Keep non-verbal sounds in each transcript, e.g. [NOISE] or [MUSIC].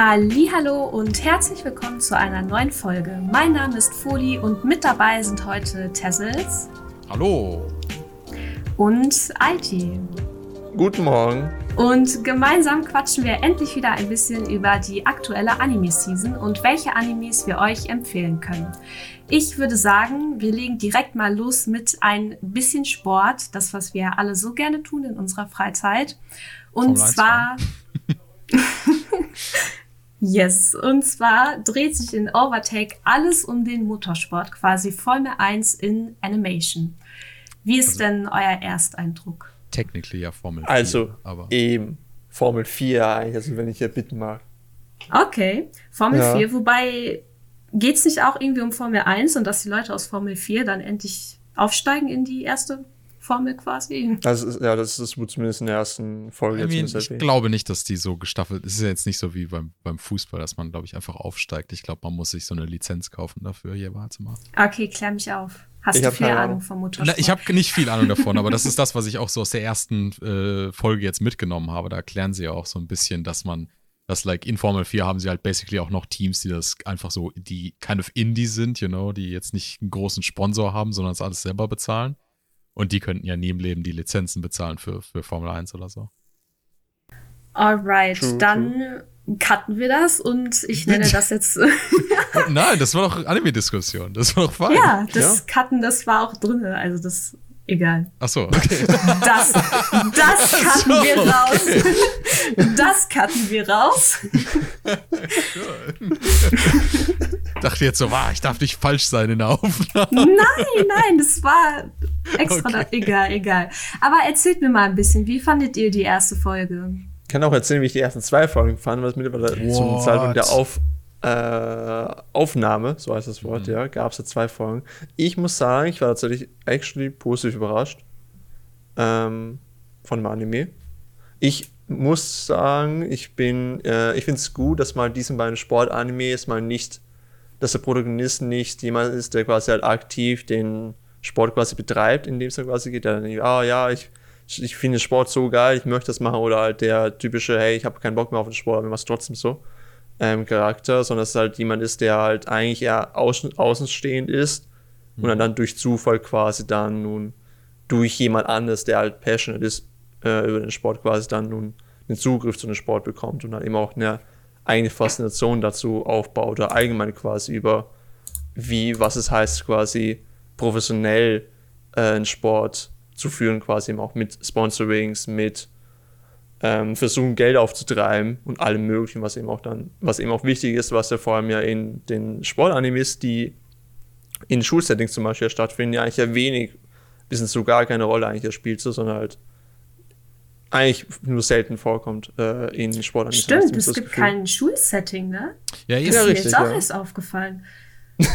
Hallo und herzlich willkommen zu einer neuen Folge. Mein Name ist Foli und mit dabei sind heute Tessels. Hallo. Und IT. Guten Morgen. Und gemeinsam quatschen wir endlich wieder ein bisschen über die aktuelle Anime-Season und welche Animes wir euch empfehlen können. Ich würde sagen, wir legen direkt mal los mit ein bisschen Sport, das, was wir alle so gerne tun in unserer Freizeit. Und zwar. [LAUGHS] yes, und zwar dreht sich in Overtake alles um den Motorsport, quasi Formel 1 in Animation. Wie ist also, denn euer Ersteindruck? Technically ja Formel 4. Also, aber. eben Formel 4 eigentlich, also wenn ich hier bitten mag. Okay, Formel ja. 4, wobei geht es nicht auch irgendwie um Formel 1 und dass die Leute aus Formel 4 dann endlich aufsteigen in die erste Formel quasi? Das ist, ja, das ist zumindest in der ersten Folge. I mean, ich glaube nicht, dass die so gestaffelt ist. Es ist ja jetzt nicht so wie beim, beim Fußball, dass man, glaube ich, einfach aufsteigt. Ich glaube, man muss sich so eine Lizenz kaufen dafür, jeweils mal. Okay, klär mich auf. Hast ich du viel Ahnung, Ahnung vom Motorsport? Na, ich habe nicht viel Ahnung davon, aber das [LAUGHS] ist das, was ich auch so aus der ersten äh, Folge jetzt mitgenommen habe. Da erklären sie ja auch so ein bisschen, dass man dass like in Formel 4 haben sie halt basically auch noch Teams, die das einfach so, die kind of Indie sind, you know, die jetzt nicht einen großen Sponsor haben, sondern das alles selber bezahlen. Und die könnten ja nie im Leben die Lizenzen bezahlen für, für Formel 1 oder so. Alright, true, dann true. cutten wir das und ich nenne [LAUGHS] das jetzt. [LAUGHS] Nein, das war doch Anime-Diskussion. Das war doch fein. Ja, das ja? Cutten, das war auch drin. Also das Egal. Ach so, okay. Das, das cutten so. wir raus. Das cutten wir raus. [LAUGHS] Dachte jetzt so, wow, ich darf nicht falsch sein in der Aufnahme. Nein, nein, das war extra. Okay. Egal, egal. Aber erzählt mir mal ein bisschen, wie fandet ihr die erste Folge? Ich kann auch erzählen, wie ich die ersten zwei Folgen fand, was mittlerweile zum Zeitpunkt der Auf, äh, Aufnahme, so heißt das Wort, mhm. ja, gab es ja zwei Folgen. Ich muss sagen, ich war tatsächlich actually positiv überrascht ähm, von dem Anime. Ich muss sagen, ich bin, äh, ich finde es gut, dass mal diesen beiden Sportanimes mal nicht, dass der Protagonist nicht jemand ist, der quasi halt aktiv den Sport quasi betreibt, in dem es quasi geht, der dann, ah ja, ich, ich finde Sport so geil, ich möchte das machen, oder halt der typische, hey, ich habe keinen Bock mehr auf den Sport, aber ich mache es trotzdem so ähm, Charakter, sondern dass es halt jemand ist, der halt eigentlich eher außen, außenstehend ist mhm. und dann, dann durch Zufall quasi dann nun durch jemand anderes, der halt passionate ist äh, über den Sport, quasi dann nun den Zugriff zu dem Sport bekommt und dann eben auch eine eigene Faszination dazu aufbaut oder allgemein quasi über wie, was es heißt, quasi professionell äh, einen Sport zu führen, quasi eben auch mit Sponsorings, mit ähm, versuchen Geld aufzutreiben und allem möglichen, was eben auch dann, was eben auch wichtig ist, was ja vor allem ja in den Sportanimes, die in Schulsettings zum Beispiel stattfinden, ja eigentlich ja wenig, bis so gar keine Rolle eigentlich spielt, so, sondern halt eigentlich nur selten vorkommt äh, in Sportanimes. Stimmt, es gibt kein Schulsetting, ne? Ja, das ist mir jetzt auch ja. erst aufgefallen. [LAUGHS]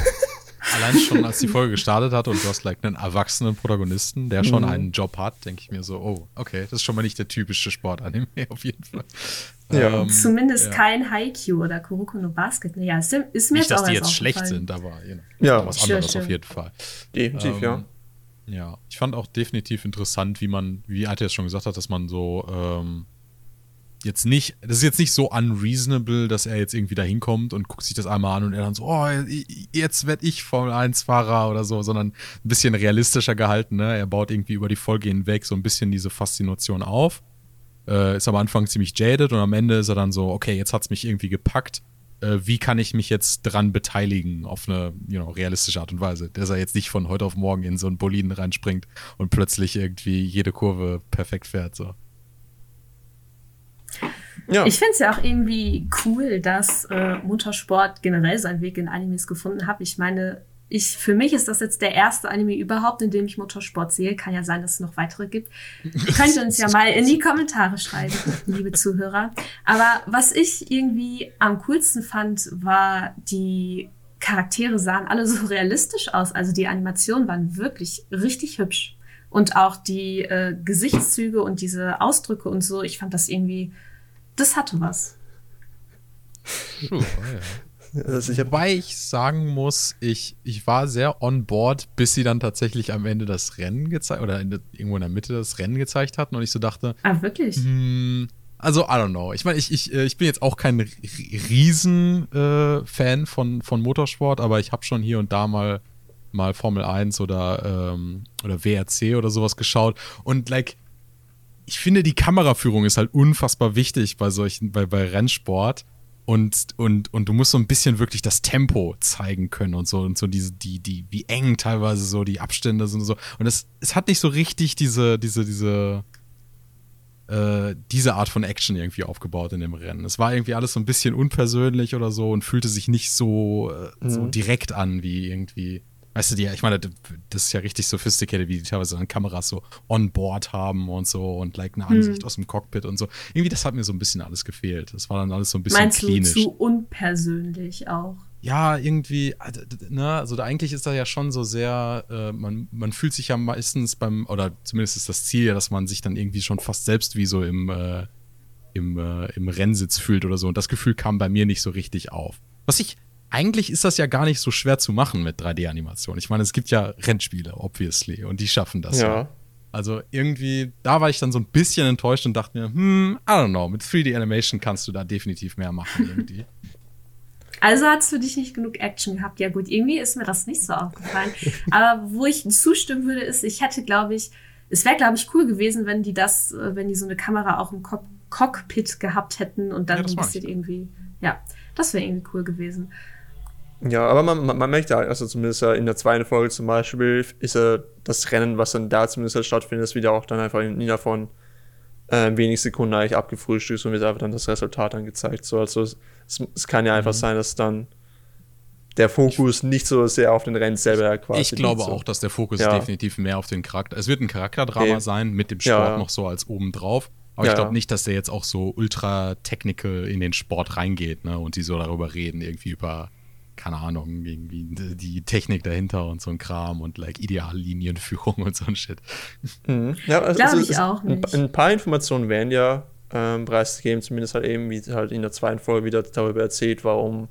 [LAUGHS] Allein schon, als die Folge gestartet hat und du hast like einen erwachsenen Protagonisten, der schon mhm. einen Job hat, denke ich mir so, oh, okay, das ist schon mal nicht der typische Sportanime [LAUGHS] auf jeden Fall. Ja. Ähm, Zumindest ja. kein Haikyuu oder Kuroko no Basket. Ja, ist, ist mir nicht, jetzt dass die jetzt schlecht sind, aber you know, ja, was anderes sure. auf jeden Fall. Definitiv, ähm, ja. Ja, ich fand auch definitiv interessant, wie man, wie Arte jetzt schon gesagt hat, dass man so ähm, jetzt nicht, das ist jetzt nicht so unreasonable, dass er jetzt irgendwie da hinkommt und guckt sich das einmal an und er dann so, oh, jetzt werde ich Formel 1-Fahrer oder so, sondern ein bisschen realistischer gehalten. Ne? Er baut irgendwie über die Folge hinweg so ein bisschen diese Faszination auf. Äh, ist am Anfang ziemlich jaded und am Ende ist er dann so, okay, jetzt hat es mich irgendwie gepackt. Äh, wie kann ich mich jetzt dran beteiligen auf eine you know, realistische Art und Weise? Dass er jetzt nicht von heute auf morgen in so einen Boliden reinspringt und plötzlich irgendwie jede Kurve perfekt fährt. So. Ja. Ich finde es ja auch irgendwie cool, dass äh, Motorsport generell seinen Weg in Animes gefunden hat. Ich meine, ich, für mich ist das jetzt der erste Anime überhaupt, in dem ich Motorsport sehe. Kann ja sein, dass es noch weitere gibt. [LAUGHS] Könnt ihr uns ja mal in die Kommentare schreiben, liebe Zuhörer. Aber was ich irgendwie am coolsten fand, war die Charaktere sahen alle so realistisch aus. Also die Animationen waren wirklich richtig hübsch. Und auch die äh, Gesichtszüge und diese Ausdrücke und so, ich fand das irgendwie das hatte was. Oh ja. Also ich Wobei ich sagen muss, ich, ich war sehr on board, bis sie dann tatsächlich am Ende das Rennen gezeigt oder in der, irgendwo in der Mitte das Rennen gezeigt hatten und ich so dachte, ah, wirklich? Mh, hm, also, I don't know. Ich meine, ich, ich, äh, ich bin jetzt auch kein Riesen-Fan äh, von, von Motorsport, aber ich habe schon hier und da mal, mal Formel 1 oder, ähm, oder WRC oder sowas geschaut. Und, like, ich finde, die Kameraführung ist halt unfassbar wichtig bei solchen, bei, bei Rennsport. Und, und, und du musst so ein bisschen wirklich das Tempo zeigen können und so und so diese, die, die, wie eng teilweise so die Abstände sind und so. Und es, es hat nicht so richtig diese, diese, diese, äh, diese Art von Action irgendwie aufgebaut in dem Rennen. Es war irgendwie alles so ein bisschen unpersönlich oder so und fühlte sich nicht so, äh, so mhm. direkt an wie irgendwie Weißt du, die, ich meine, das ist ja richtig sophisticated, wie die teilweise dann Kameras so on board haben und so und like eine Ansicht hm. aus dem Cockpit und so. Irgendwie, das hat mir so ein bisschen alles gefehlt. Das war dann alles so ein bisschen Meinst klinisch. du zu unpersönlich auch? Ja, irgendwie, also, ne, also eigentlich ist das ja schon so sehr, äh, man, man fühlt sich ja meistens beim, oder zumindest ist das Ziel ja, dass man sich dann irgendwie schon fast selbst wie so im, äh, im, äh, im Rennsitz fühlt oder so. Und das Gefühl kam bei mir nicht so richtig auf. Was ich eigentlich ist das ja gar nicht so schwer zu machen mit 3D-Animation. Ich meine, es gibt ja Rennspiele, obviously, und die schaffen das ja. ja. Also irgendwie, da war ich dann so ein bisschen enttäuscht und dachte mir, hm, I don't know, mit 3D-Animation kannst du da definitiv mehr machen irgendwie. [LAUGHS] Also hast du dich nicht genug Action gehabt. Ja gut, irgendwie ist mir das nicht so aufgefallen. Aber wo ich zustimmen würde, ist, ich hätte, glaube ich, es wäre, glaube ich, cool gewesen, wenn die das, äh, wenn die so eine Kamera auch im Cockpit gehabt hätten und dann ja, ein bisschen irgendwie, ja, das wäre irgendwie cool gewesen. Ja, aber man, man, man merkt ja, also zumindest in der zweiten Folge zum Beispiel, ist ja das Rennen, was dann da zumindest halt stattfindet, ist wieder auch dann einfach in innerhalb von äh, wenig Sekunden eigentlich abgefrühstückt und wird einfach dann das Resultat dann gezeigt. So, also es, es kann ja einfach mhm. sein, dass dann der Fokus nicht so sehr auf den Rennen selber quasi. Ich glaube so. auch, dass der Fokus ja. definitiv mehr auf den Charakter. Es wird ein Charakterdrama okay. sein mit dem Sport ja. noch so als obendrauf. Aber ja, ich glaube nicht, dass der jetzt auch so ultra technical in den Sport reingeht, ne? Und die so darüber reden, irgendwie über keine Ahnung, irgendwie die Technik dahinter und so ein Kram und like Ideallinienführung und so ein Shit. Mhm. Ja, also, also ich auch nicht. Ein, paar Informationen werden ja ähm, preisgegeben, zumindest halt eben, wie halt in der zweiten Folge wieder darüber erzählt, warum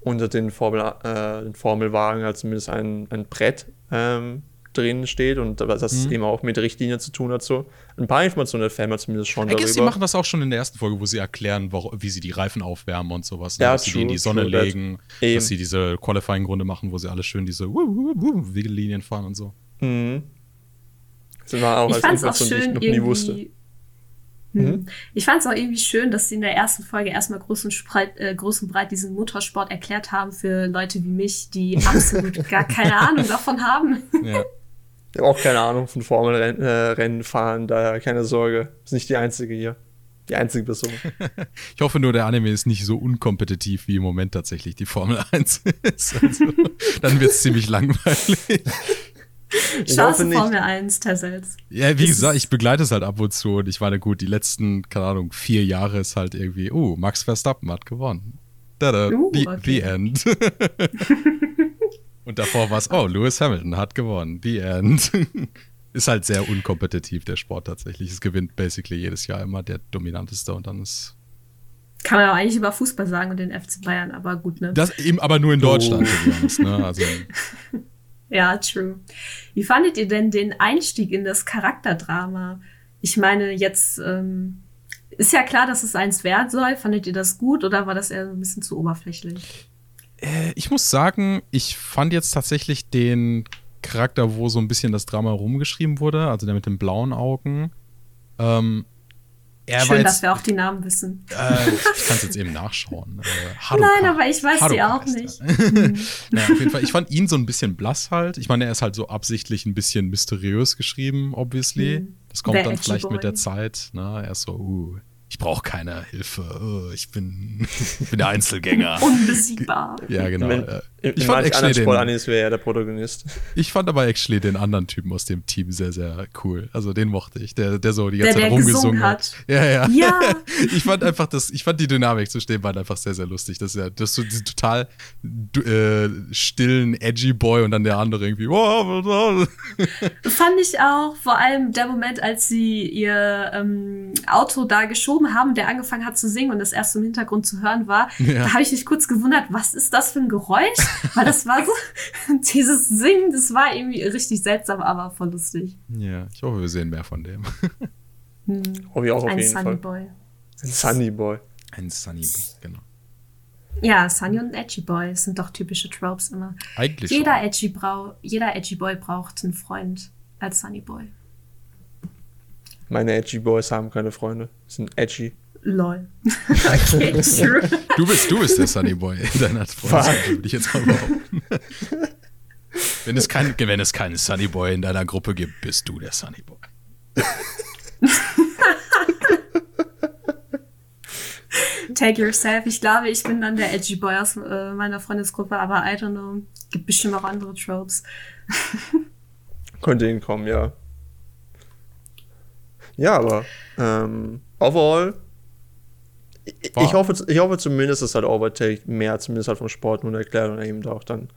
unter den, Formel, äh, den Formelwagen halt zumindest ein, ein Brett ähm, drin steht und das mhm. eben auch mit Richtlinien zu tun hat. So. Ein paar Informationen erfahren wir zumindest schon I darüber. Sie machen das auch schon in der ersten Folge, wo sie erklären, wo, wie sie die Reifen aufwärmen und sowas. Ne? Ja, dass true, sie die in die Sonne true, legen, that. dass sie diese Qualifying-Runde machen, wo sie alle schön diese Wiegelinien fahren und so. Mhm. Das war auch ich als Information, die ich noch nie wusste. Hm. Mhm. Ich fand es auch irgendwie schön, dass sie in der ersten Folge erstmal groß und, breit, äh, groß und breit diesen Motorsport erklärt haben für Leute wie mich, die absolut gar keine [LAUGHS] Ahnung davon haben. Ja. Ich habe auch keine Ahnung von Formelrennen äh, fahren, daher keine Sorge. Ist nicht die einzige hier. Die einzige Person. [LAUGHS] ich hoffe nur, der Anime ist nicht so unkompetitiv, wie im Moment tatsächlich die Formel [LAUGHS] 1 ist. Also, dann wird es ziemlich langweilig. Schaust du Formel 1, Tessels? Ja, wie gesagt, ich begleite es halt ab und zu und ich meine, gut, die letzten, keine Ahnung, vier Jahre ist halt irgendwie, oh, Max Verstappen hat gewonnen. Da, da, uh, the, okay. the end. [LAUGHS] Und davor war es, oh, Lewis Hamilton hat gewonnen. The end. [LAUGHS] ist halt sehr unkompetitiv, der Sport tatsächlich. Es gewinnt basically jedes Jahr immer der dominanteste und dann ist. Kann man auch eigentlich über Fußball sagen und den FC Bayern, aber gut, ne? Das eben aber nur in Deutschland, oh. honest, ne? Also. [LAUGHS] ja, true. Wie fandet ihr denn den Einstieg in das Charakterdrama? Ich meine, jetzt ähm, ist ja klar, dass es eins wert soll. Fandet ihr das gut oder war das eher ein bisschen zu oberflächlich? Äh, ich muss sagen, ich fand jetzt tatsächlich den Charakter, wo so ein bisschen das Drama rumgeschrieben wurde, also der mit den blauen Augen. Ähm, Schön, jetzt, dass wir auch die Namen wissen. Äh, ich kann es jetzt eben nachschauen. Äh, Nein, aber ich weiß Haruka die auch nicht. [LAUGHS] naja, auf jeden Fall, ich fand ihn so ein bisschen blass halt. Ich meine, er ist halt so absichtlich ein bisschen mysteriös geschrieben, obviously. Mhm. Das kommt Der dann vielleicht mit der Zeit. Ne? Er ist so, uh, ich brauche keine Hilfe. Oh, ich bin, [LAUGHS] bin der Einzelgänger. [LAUGHS] Unbesiegbar. Ja, genau. Ich in fand actually den, wäre er der Protagonist. Ich fand aber actually den anderen Typen aus dem Team sehr, sehr cool. Also den mochte ich, der, der so die ganze der, Zeit der rumgesungen hat. Ja, ja. ja. [LAUGHS] ich fand einfach das, ich fand die Dynamik zu stehen war einfach sehr, sehr lustig. Das ist ja, das ist so diesen total äh, stillen, edgy Boy und dann der andere irgendwie. fand ich auch, vor allem der Moment, als sie ihr ähm, Auto da geschoben haben, der angefangen hat zu singen und das erst im Hintergrund zu hören war, ja. da habe ich mich kurz gewundert, was ist das für ein Geräusch? Weil das war so, [LAUGHS] dieses Singen, das war irgendwie richtig seltsam, aber voll lustig. Ja, ich hoffe, wir sehen mehr von dem. Hm. Hoffe ich auch auf Ein jeden Sunny Fall. Boy. Ein Sunny Boy. Ein Sunny Boy, genau. Ja, Sunny und Edgy Boy sind doch typische Tropes immer. Eigentlich Jeder schon. Edgy, brau jeder Edgy Boy braucht einen Freund als Sunny Boy. Meine Edgy Boys haben keine Freunde. Sind edgy. Lol. [LAUGHS] okay, true. Du bist, du bist der Sunny Boy in deiner Freundschaft, würde ich jetzt mal behaupten. wenn, es kein, wenn es keinen Sunny Boy in deiner Gruppe gibt, bist du der Sunny Boy. Take yourself. Ich glaube, ich bin dann der Edgy Boy aus äh, meiner Freundesgruppe, aber I don't know. Gibt bestimmt auch andere Tropes. Könnte hinkommen, ja. Ja, aber ähm, overall, ich, ich, hoffe, ich hoffe zumindest, dass halt Overtake mehr zumindest halt vom Sport nun erklärt und eben auch dann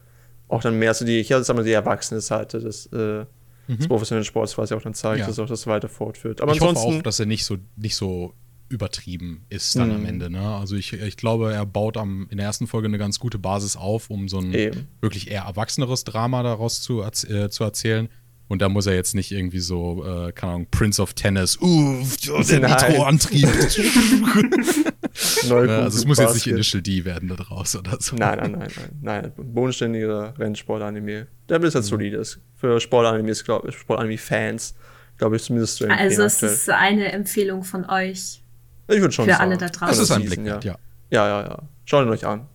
auch dann mehr so die, ich sag mal, die erwachsene Seite des, äh, des professionellen Sports quasi auch dann zeigt, Mhm. Ja. dass auch das weiter fortführt. Aber ich hoffe ansonsten, auch, dass er nicht so, nicht so übertrieben ist dann am Mhm. Ende. Ne? Also ich, ich glaube, er baut am, in der ersten Folge eine ganz gute Basis auf, um so ein Eben. wirklich eher erwachseneres Drama daraus zu, äh, zu erzählen. Und da muss er jetzt nicht irgendwie so, äh, keine Ahnung, Prince of Tennis, uh, [LAUGHS] der. Nitro-Antrieb. [LAUGHS] neue Ja, also es muss jetzt nicht. Initial D werden da draus oder so. Nein, nein, nein, nein, nein. Bodenständiger Rennsport-Anime. Der Mhm. ist halt solides. Für Sportanimes, glaube ich, Sportanime-Fans, glaube ich, zumindest zu empfehlen. Also es aktuell. ist eine Empfehlung von euch. ich würde schon für sagen. alle da draußen. Das ist ein Blick wert, ja. Ja, ja, ja. Schaut ihn euch an.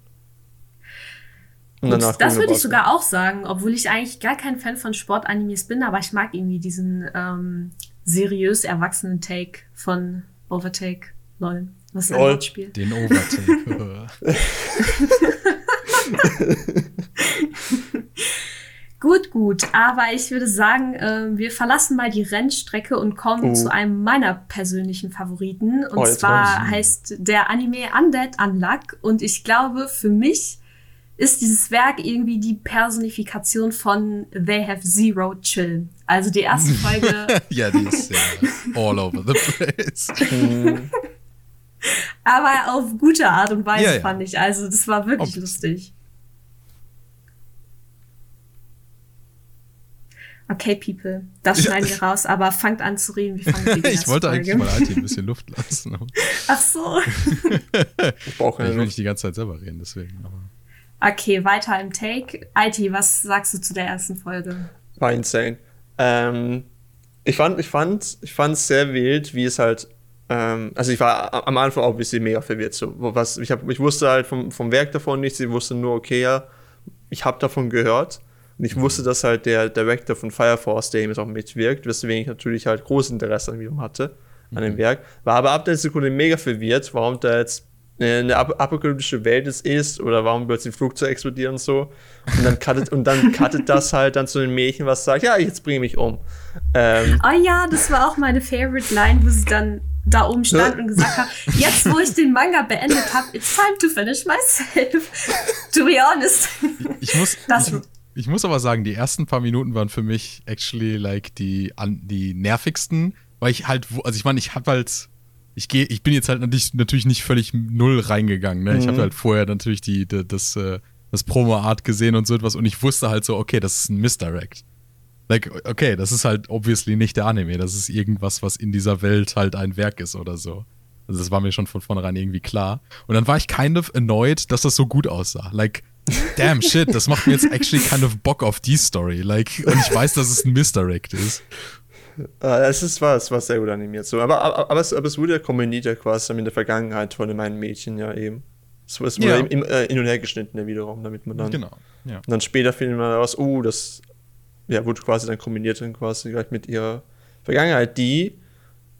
Und danach das würde ich sogar auch sagen, obwohl ich eigentlich gar kein Fan von Sportanimes bin, aber ich mag irgendwie diesen ähm, seriös erwachsenen Take von Overtake. Lol. Was ist ein. Wortspiel? Den Overtake. [LAUGHS] Gut, gut. Aber ich würde sagen, äh, wir verlassen mal die Rennstrecke und kommen Oh. zu einem meiner persönlichen Favoriten. Und Oh, zwar heißt der Anime Undead Unluck. Und ich glaube, für mich ist dieses Werk irgendwie die Personifikation von They Have Zero Chill. Also die erste [LAUGHS] Folge, ja, die ist ja all over the place. [LAUGHS] aber auf gute Art und Weise Ja, ja. fand ich. Also das war wirklich Ob- lustig. Okay, People, das Ja. schneiden wir raus, aber fangt an zu reden. [LAUGHS] Ich wollte Folge? eigentlich mal Alti ein bisschen Luft lassen. Ach so. Ich brauche ich keine will Luft. nicht die ganze Zeit selber reden, deswegen. Aber Okay, weiter im Take. IT, was sagst du zu der ersten Folge? War insane. Ähm, ich fand, ich fand, ich fand es sehr wild, wie es halt. Ähm, also ich war am Anfang auch ein bisschen mega verwirrt. So, was, ich, hab, ich wusste halt vom, vom Werk davon nichts. Ich wusste nur, okay, ja, ich habe davon gehört. Und ich wusste, dass halt der Director von Fire Force, der eben jetzt auch mitwirkt, weswegen ich natürlich halt großes Interesse an ihm hatte, an dem Werk. War aber ab der Sekunde mega verwirrt, warum da jetzt eine ap apokalyptische Welt es ist oder warum plötzlich ein Flugzeug explodiert und so. Und dann cuttet, und dann cuttet das [LAUGHS] halt dann zu dem Mädchen, was sagt, ja, jetzt bringe mich um. Ähm, Oh ja, das war auch meine Favorite Line, wo sie dann da oben stand und gesagt hat, jetzt wo ich den Manga beendet habe, it's time to finish myself. [LAUGHS] to be honest. ich muss, Das- ich, ich muss aber sagen, die ersten paar Minuten waren für mich actually like die, an, die nervigsten, weil ich halt, also ich meine, ich habe halt, ich gehe, ich bin jetzt halt natürlich, natürlich nicht völlig null reingegangen. Ne? Ich Mhm. habe halt vorher natürlich die, die das, äh, das Promo-Art gesehen und so etwas und ich wusste halt so, okay, das ist ein Misdirect. Like, okay, das ist halt obviously nicht der Anime, das ist irgendwas, was in dieser Welt halt ein Werk ist oder so. Also das war mir schon von vornherein irgendwie klar. Und dann war ich kind of annoyed, dass das so gut aussah. Like, damn shit, das macht mir jetzt actually kind of Bock auf die Story. Like, und ich weiß, dass es ein Misdirect ist. Äh, es ist was, war sehr gut animiert. So. Aber, aber, aber, es, aber es wurde ja kombiniert ja quasi mit der Vergangenheit von dem einen Mädchen ja eben. Es, es wurde Ja. im, äh, hin und her geschnitten ja wiederum, damit man dann. Genau. Ja. Und dann später findet man heraus, oh, das ja, wurde quasi dann kombiniert dann quasi gleich mit ihrer Vergangenheit, die,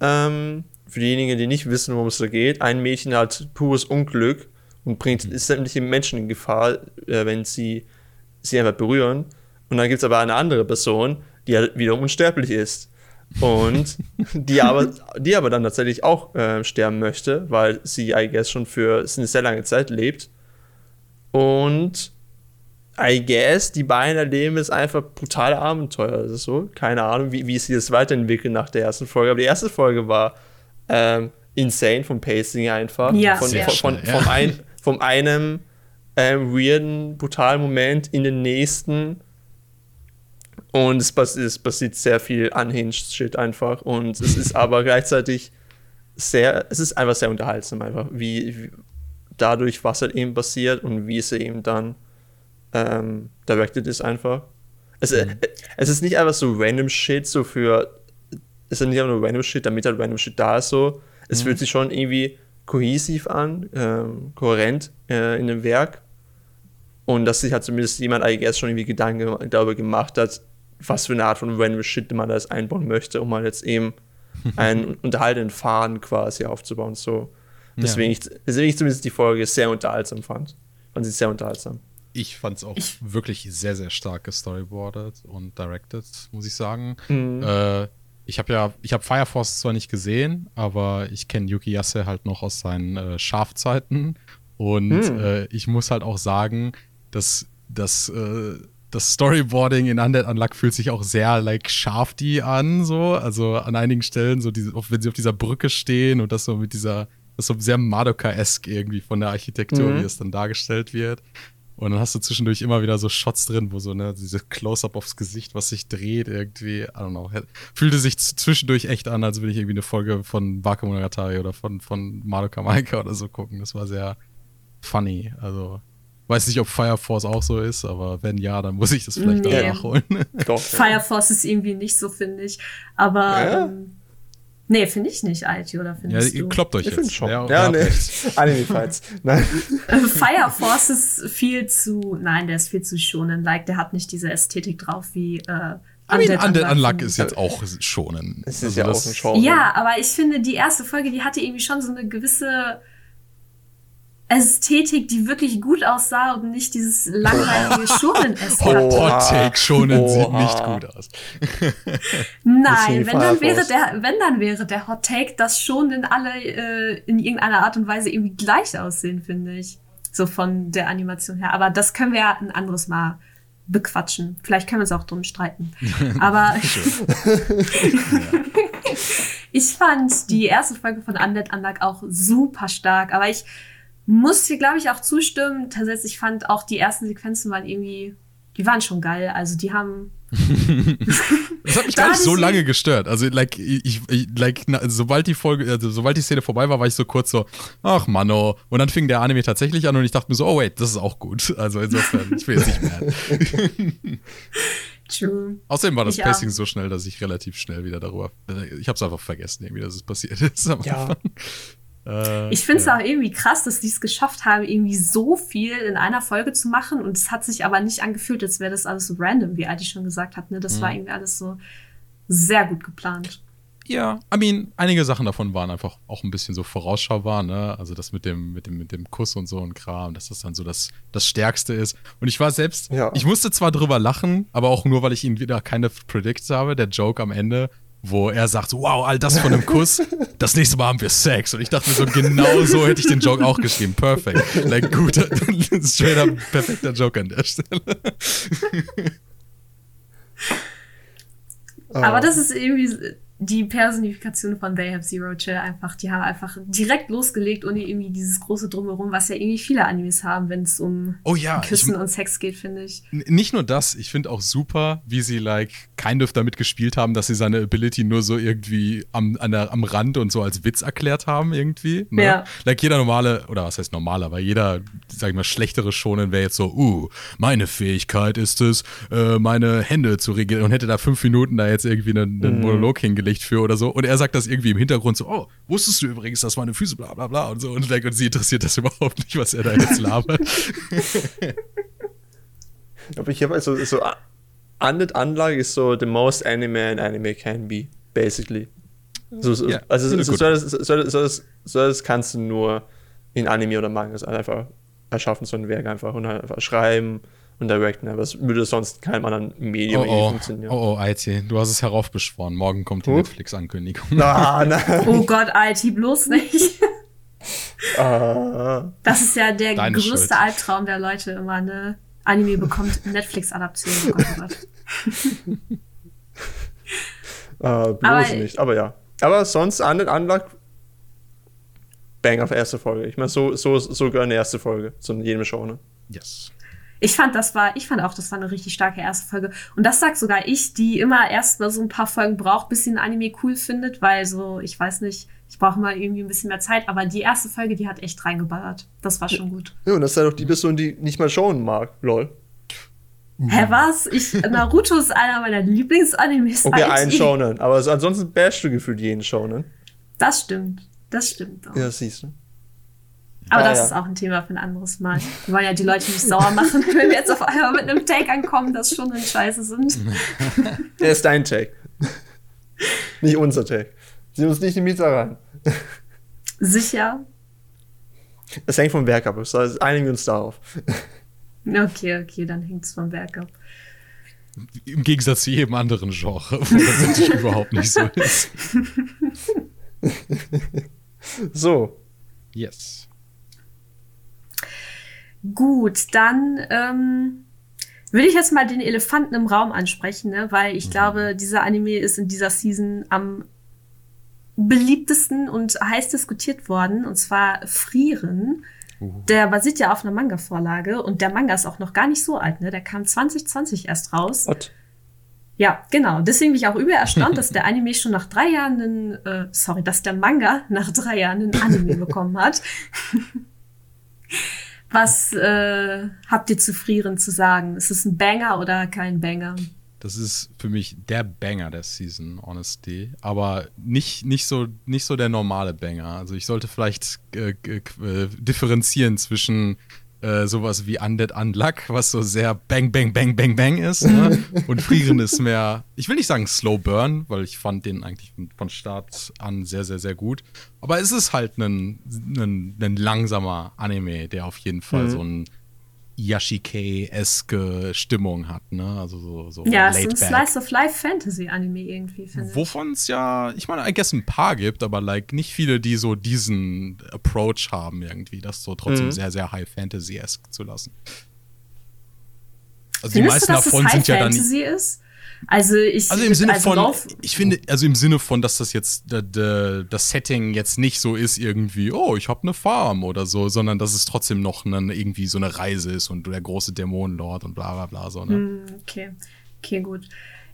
ähm, für diejenigen, die nicht wissen, worum es da geht, ein Mädchen hat pures Unglück und bringt sämtliche Menschen in Gefahr, äh, wenn sie sie einfach berühren. Und dann gibt es aber eine andere Person, die halt wiederum unsterblich ist. Und die [LAUGHS] aber, die aber dann tatsächlich auch äh, sterben möchte, weil sie, I guess, schon für eine sehr lange Zeit lebt. Und I guess, die beiden erleben jetzt einfach brutale Abenteuer. Das ist so. Keine Ahnung, wie, wie sie das weiterentwickeln nach der ersten Folge. Aber die erste Folge war ähm, insane vom Pacing einfach. Ja, von, sehr von, von, schnell, ja. vom, ein, vom einem ähm, weirden, brutalen Moment in den nächsten. Und es, pass es passiert sehr viel unhinged Shit einfach. Und es ist aber gleichzeitig sehr, es ist einfach sehr unterhaltsam, einfach wie, wie dadurch, was halt eben passiert und wie es eben dann ähm, directed ist einfach. Es, mhm. Äh, es ist nicht einfach so random Shit, so für, es ist nicht einfach nur random Shit, damit halt random Shit da ist, so. Es mhm. fühlt sich schon irgendwie kohäsiv an, ähm, kohärent äh, in dem Werk. Und dass sich halt zumindest jemand eigentlich erst schon irgendwie Gedanken darüber gemacht hat, was für eine Art von random Shit man da jetzt einbauen möchte, um mal halt jetzt eben [LAUGHS] einen unterhaltenden Faden quasi aufzubauen. So. Deswegen, ja. ich, deswegen ich zumindest die Folge sehr unterhaltsam fand. Fand sie sehr unterhaltsam. Ich fand es auch ich wirklich sehr, sehr stark gestoryboardet und directed, muss ich sagen. Mhm. Äh, ich habe ja, ich habe Fire Force zwar nicht gesehen, aber ich kenne Yuki Yase halt noch aus seinen äh, Schafzeiten. Und mhm. äh, ich muss halt auch sagen, dass das äh, das Storyboarding in Undead Unluck fühlt sich auch sehr like Schafty an, so. Also an einigen Stellen, so diese, wenn sie auf dieser Brücke stehen und das so mit dieser, das so sehr Madoka-esque irgendwie von der Architektur, mhm. wie es dann dargestellt wird. Und dann hast du zwischendurch immer wieder so Shots drin, wo so, ne, diese Close-Up aufs Gesicht, was sich dreht, irgendwie, I don't know. Fühlte sich zwischendurch echt an, als würde ich irgendwie eine Folge von Bakemonogatari oder von, von Madoka Maika oder so gucken. Das war sehr funny. Also, Weiß nicht, ob Fire Force auch so ist, aber wenn ja, dann muss ich das vielleicht nee. nachholen. [LAUGHS] Fire Force ist irgendwie nicht so, finde ich. Aber ja? ähm, nee, finde ich nicht, IT, oder findest ja, ihr kloppt euch ich jetzt. Schon. Ja, ja nee. [LAUGHS] Anime-Fights. Nein. Fire Force ist viel zu, nein, der ist viel zu schonen. Like, der hat nicht diese Ästhetik drauf wie äh, I mean, Undead Unluck ist jetzt auch schonen. Es ist also ja auch ein Genre. Ja, aber ich finde, die erste Folge, die hatte irgendwie schon so eine gewisse Ästhetik, die wirklich gut aussah und nicht dieses langweilige Schonen-Ästhetik. [LAUGHS] Hot, Take Schonen sieht nicht gut aus. [LAUGHS] Nein, wenn dann, wäre der, wenn dann wäre der Hot Take, dass Schonen alle äh, in irgendeiner Art und Weise irgendwie gleich aussehen, finde ich. So von der Animation her. Aber das können wir ja ein anderes Mal bequatschen. Vielleicht können wir uns auch drum streiten. [LAUGHS] Aber ich fand die erste Folge von Undead Unluck auch super stark. Aber ich muss hier, glaube ich, auch zustimmen. Tatsächlich ich fand auch die ersten Sequenzen waren irgendwie, die waren schon geil. Also die haben. [LAUGHS] das hat mich gar nicht so lange gestört. Also, like, ich, ich, like, na, sobald die Folge, also, sobald die Szene vorbei war, war ich so kurz so, ach Manno. Und dann fing der Anime tatsächlich an und ich dachte mir so, oh wait, das ist auch gut. Also insofern, ich will jetzt nicht mehr. [LAUGHS] True. Außerdem war das ich Pacing auch. so schnell, dass ich relativ schnell wieder darüber. Ich habe es einfach vergessen, irgendwie, dass es passiert ist. ja. Äh, ich finde es ja. auch irgendwie krass, dass die es geschafft haben, irgendwie so viel in einer Folge zu machen. Und es hat sich aber nicht angefühlt, als wäre das alles so random, wie Adi schon gesagt hat. Ne? Das mhm. war irgendwie alles so sehr gut geplant. Ja, I mean, einige Sachen davon waren einfach auch ein bisschen so vorausschaubar, ne? Also das mit dem, mit dem, mit dem Kuss und so und Kram, dass das dann so das, das Stärkste ist. Und ich war selbst, ja. ich musste zwar drüber lachen, aber auch nur, weil ich ihn wieder keine Predicts habe. Der Joke am Ende wo er sagt, wow, all das von einem Kuss, das nächste Mal haben wir Sex. Und ich dachte mir so, genau so hätte ich den Joke auch geschrieben. Perfekt. Like, guter, [LAUGHS] straight up perfekter Joke an der Stelle. Aber das ist irgendwie die Personifikation von They Have Zero Chill einfach, die haben einfach direkt losgelegt, ohne irgendwie dieses große Drumherum, was ja irgendwie viele Animes haben, wenn es um oh ja, Küssen ich, und Sex geht, finde ich. Nicht nur das, ich finde auch super, wie sie like kind of damit gespielt haben, dass sie seine Ability nur so irgendwie am, an der, am Rand und so als Witz erklärt haben, irgendwie. Ne? Ja. Like jeder normale, oder was heißt normal, aber jeder, sag ich mal, schlechtere Schonen wäre jetzt so, uh, meine Fähigkeit ist es, äh, meine Hände zu regeln und hätte da fünf Minuten da jetzt irgendwie einen, einen mm. Monolog hingelegt Licht für oder so. Und er sagt das irgendwie im Hintergrund so, oh, wusstest du übrigens, dass meine Füße bla bla bla und so. Und, und sie interessiert das [LAUGHS] überhaupt nicht, was er da jetzt labert. [LAUGHS] Aber ich habe also so, Undead Unluck ist so the most anime an anime can be, basically. So, so, ja, also so, so, das, so, das, so das kannst du nur in Anime oder Manga einfach erschaffen, so ein Werk einfach und einfach schreiben und directen. Aber es würde sonst keinem anderen Medium oh, oh. funktionieren. Oh, oh, IT, du hast es heraufbeschworen. Morgen kommt die Netflix-Ankündigung. Na, nein. [LAUGHS] Oh Gott, IT, bloß nicht. uh, das ist ja der größte Schuld. Albtraum der Leute immer, eine Anime bekommt [LAUGHS] Netflix-Adaption. Oh Gott, oh Gott. uh, [LAUGHS] bloß aber, nicht, aber ja. Aber sonst, Undead Unluck, Bang auf erste Folge. Ich meine, so, so, so gehört eine erste Folge zu jedem Show, ne? Yes. Ich fand, das war, ich fand auch, das war eine richtig starke erste Folge. Und das sagt sogar ich, die immer erst mal so ein paar Folgen braucht, bis sie ein Anime cool findet, weil so, ich weiß nicht, ich brauche mal irgendwie ein bisschen mehr Zeit. Aber die erste Folge, die hat echt reingeballert. Das war schon gut. Ja, und das ist halt auch die Person, die nicht mal schauen mag, lol. Hä, was? Ich, Naruto ist einer meiner Lieblingsanimes. Okay, ein Shonen. Aber so, ansonsten bashst du gefühlt jeden Shonen. Das stimmt. Das stimmt auch. Ja, siehst du. Aber ah, das ja. ist auch ein Thema für ein anderes Mal. Wir wollen ja die Leute nicht sauer machen, [LAUGHS] wenn wir jetzt auf einmal mit einem Take ankommen, dass schon in Scheiße sind. [LAUGHS] Der ist dein Take. nicht unser Take. Sieh uns nicht in die Mieter rein. Sicher. Das hängt vom Werk ab. Das heißt, einigen wir uns darauf. Okay, okay, dann hängt es vom Werk ab. Im Gegensatz zu jedem anderen Genre, wo das [LAUGHS] natürlich überhaupt nicht so ist. so. Yes. Gut, dann ähm, würde ich jetzt mal den Elefanten im Raum ansprechen, ne? weil ich mhm. glaube, dieser Anime ist in dieser Season am beliebtesten und heiß diskutiert worden, und zwar Frieren. Uh. Der basiert ja auf einer Manga-Vorlage und der Manga ist auch noch gar nicht so alt, ne? Der kam 2020 erst raus. What? Ja, genau. Deswegen bin ich auch übel erstaunt, dass der Anime schon nach drei Jahren einen, äh, sorry, dass der Manga nach drei Jahren einen Anime [LAUGHS] bekommen hat. Was äh, habt ihr zu Frieren zu sagen? Ist es ein Banger oder kein Banger? Das ist für mich der Banger der Season, honestly. Aber nicht, nicht, so, nicht so der normale Banger. Also ich sollte vielleicht äh, äh, differenzieren zwischen äh, sowas wie Undead Unluck, was so sehr Bang, Bang, Bang, Bang, Bang ist. Ne? [LAUGHS] Und Frieren ist mehr, ich will nicht sagen Slow Burn, weil ich fand den eigentlich von Start an sehr, sehr, sehr gut. Aber es ist halt ein, ein, ein langsamer Anime, der auf jeden Fall mhm. so ein Yashike-eske Stimmung hat, ne? Also so, so Ja, es ist ein Slice of Life Fantasy Anime irgendwie, finde ich. Wovon es ja, ich meine, I guess ein paar gibt, aber like nicht viele, die so diesen Approach haben irgendwie, das so trotzdem mhm. sehr, sehr High Fantasy-esk zu lassen. Also Findest die meisten du, dass davon es High sind ja dann. Fantasy ist? Also ich also im Sinne also von ich finde also im Sinne von dass das jetzt das Setting jetzt nicht so ist irgendwie oh ich habe eine Farm oder so sondern dass es trotzdem noch eine, irgendwie so eine Reise ist und der große Dämonenlord und bla bla bla so ne hm, okay okay gut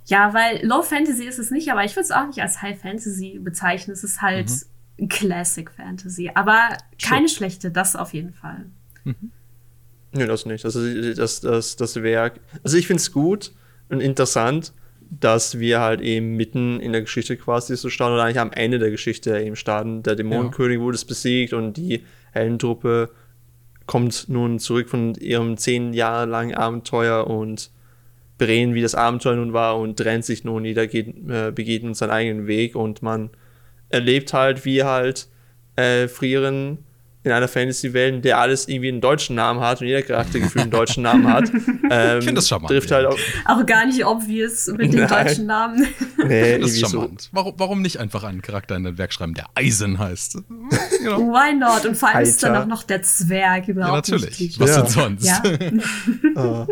ja weil Low Fantasy ist es nicht aber ich würde es auch nicht als High Fantasy bezeichnen es ist halt mhm. Classic Fantasy aber keine sure. schlechte das auf jeden Fall mhm. Nee, das nicht. Also das, das, das Werk. Also ich finde es gut, und interessant, dass wir halt eben mitten in der Geschichte quasi so starten oder eigentlich am Ende der Geschichte eben starten. Der Dämonenkönig ja. wurde besiegt und die Heldentruppe kommt nun zurück von ihrem zehn Jahre langen Abenteuer und bereden, wie das Abenteuer nun war und trennt sich nun. Jeder geht, äh, begeht nun seinen eigenen Weg und man erlebt halt, wie halt äh, Frieren in einer Fantasy-Welt, der alles irgendwie einen deutschen Namen hat und jeder Charakter gefühlt einen deutschen Namen hat. [LAUGHS] Ähm, ich finde das charmant. Trifft halt auch, auch gar nicht obvious mit den deutschen Namen. Nee, [LAUGHS] das ist charmant. So. Warum, warum nicht einfach einen Charakter in den Werk schreiben, der Eisen heißt? [LAUGHS] Genau. Why not? Und vor allem Alter. ist dann auch noch der Zwerg überhaupt Ja, natürlich. Was ja. denn sonst? Ja. uh,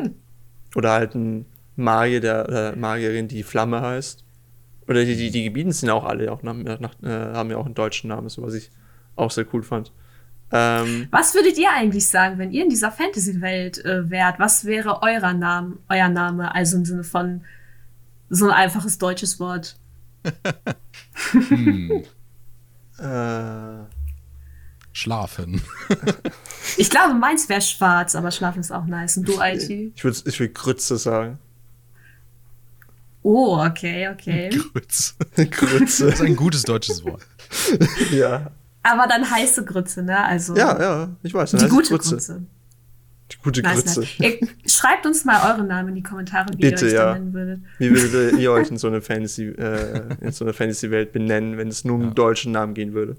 oder halt ein Magier, der äh, Magierin, die Flamme heißt. Oder die, die, die Gebieten sind auch alle auch nach, nach, äh, haben ja auch einen deutschen Namen, so was ich auch sehr cool fand. Ähm, was würdet ihr eigentlich sagen, wenn ihr in dieser Fantasy-Welt äh, wärt? Was wäre euer Name, euer Name? Also im Sinne von so ein einfaches deutsches Wort. hm. [LAUGHS] äh. Schlafen. ich glaube, meins wäre schwarz, aber schlafen ist auch nice. Und du, IT? Ich würde ich würd Grütze sagen. Oh, okay, okay. Grütze. [LAUGHS] Grütze. Das ist ein gutes deutsches Wort. [LAUGHS] ja. Aber dann heiße Grütze, ne? Also ja, ja, ich weiß. Die gute Grütze. Grütze. Die gute nice, Grütze. Nice. Ihr, schreibt uns mal eure Namen in die Kommentare, wie Bitte, ihr euch ja. nennen würdet. Wie würdet [LAUGHS] ihr euch in so eine Fantasy, äh, in so einer Fantasy-Welt benennen, wenn es nur um ja. deutschen Namen gehen würde?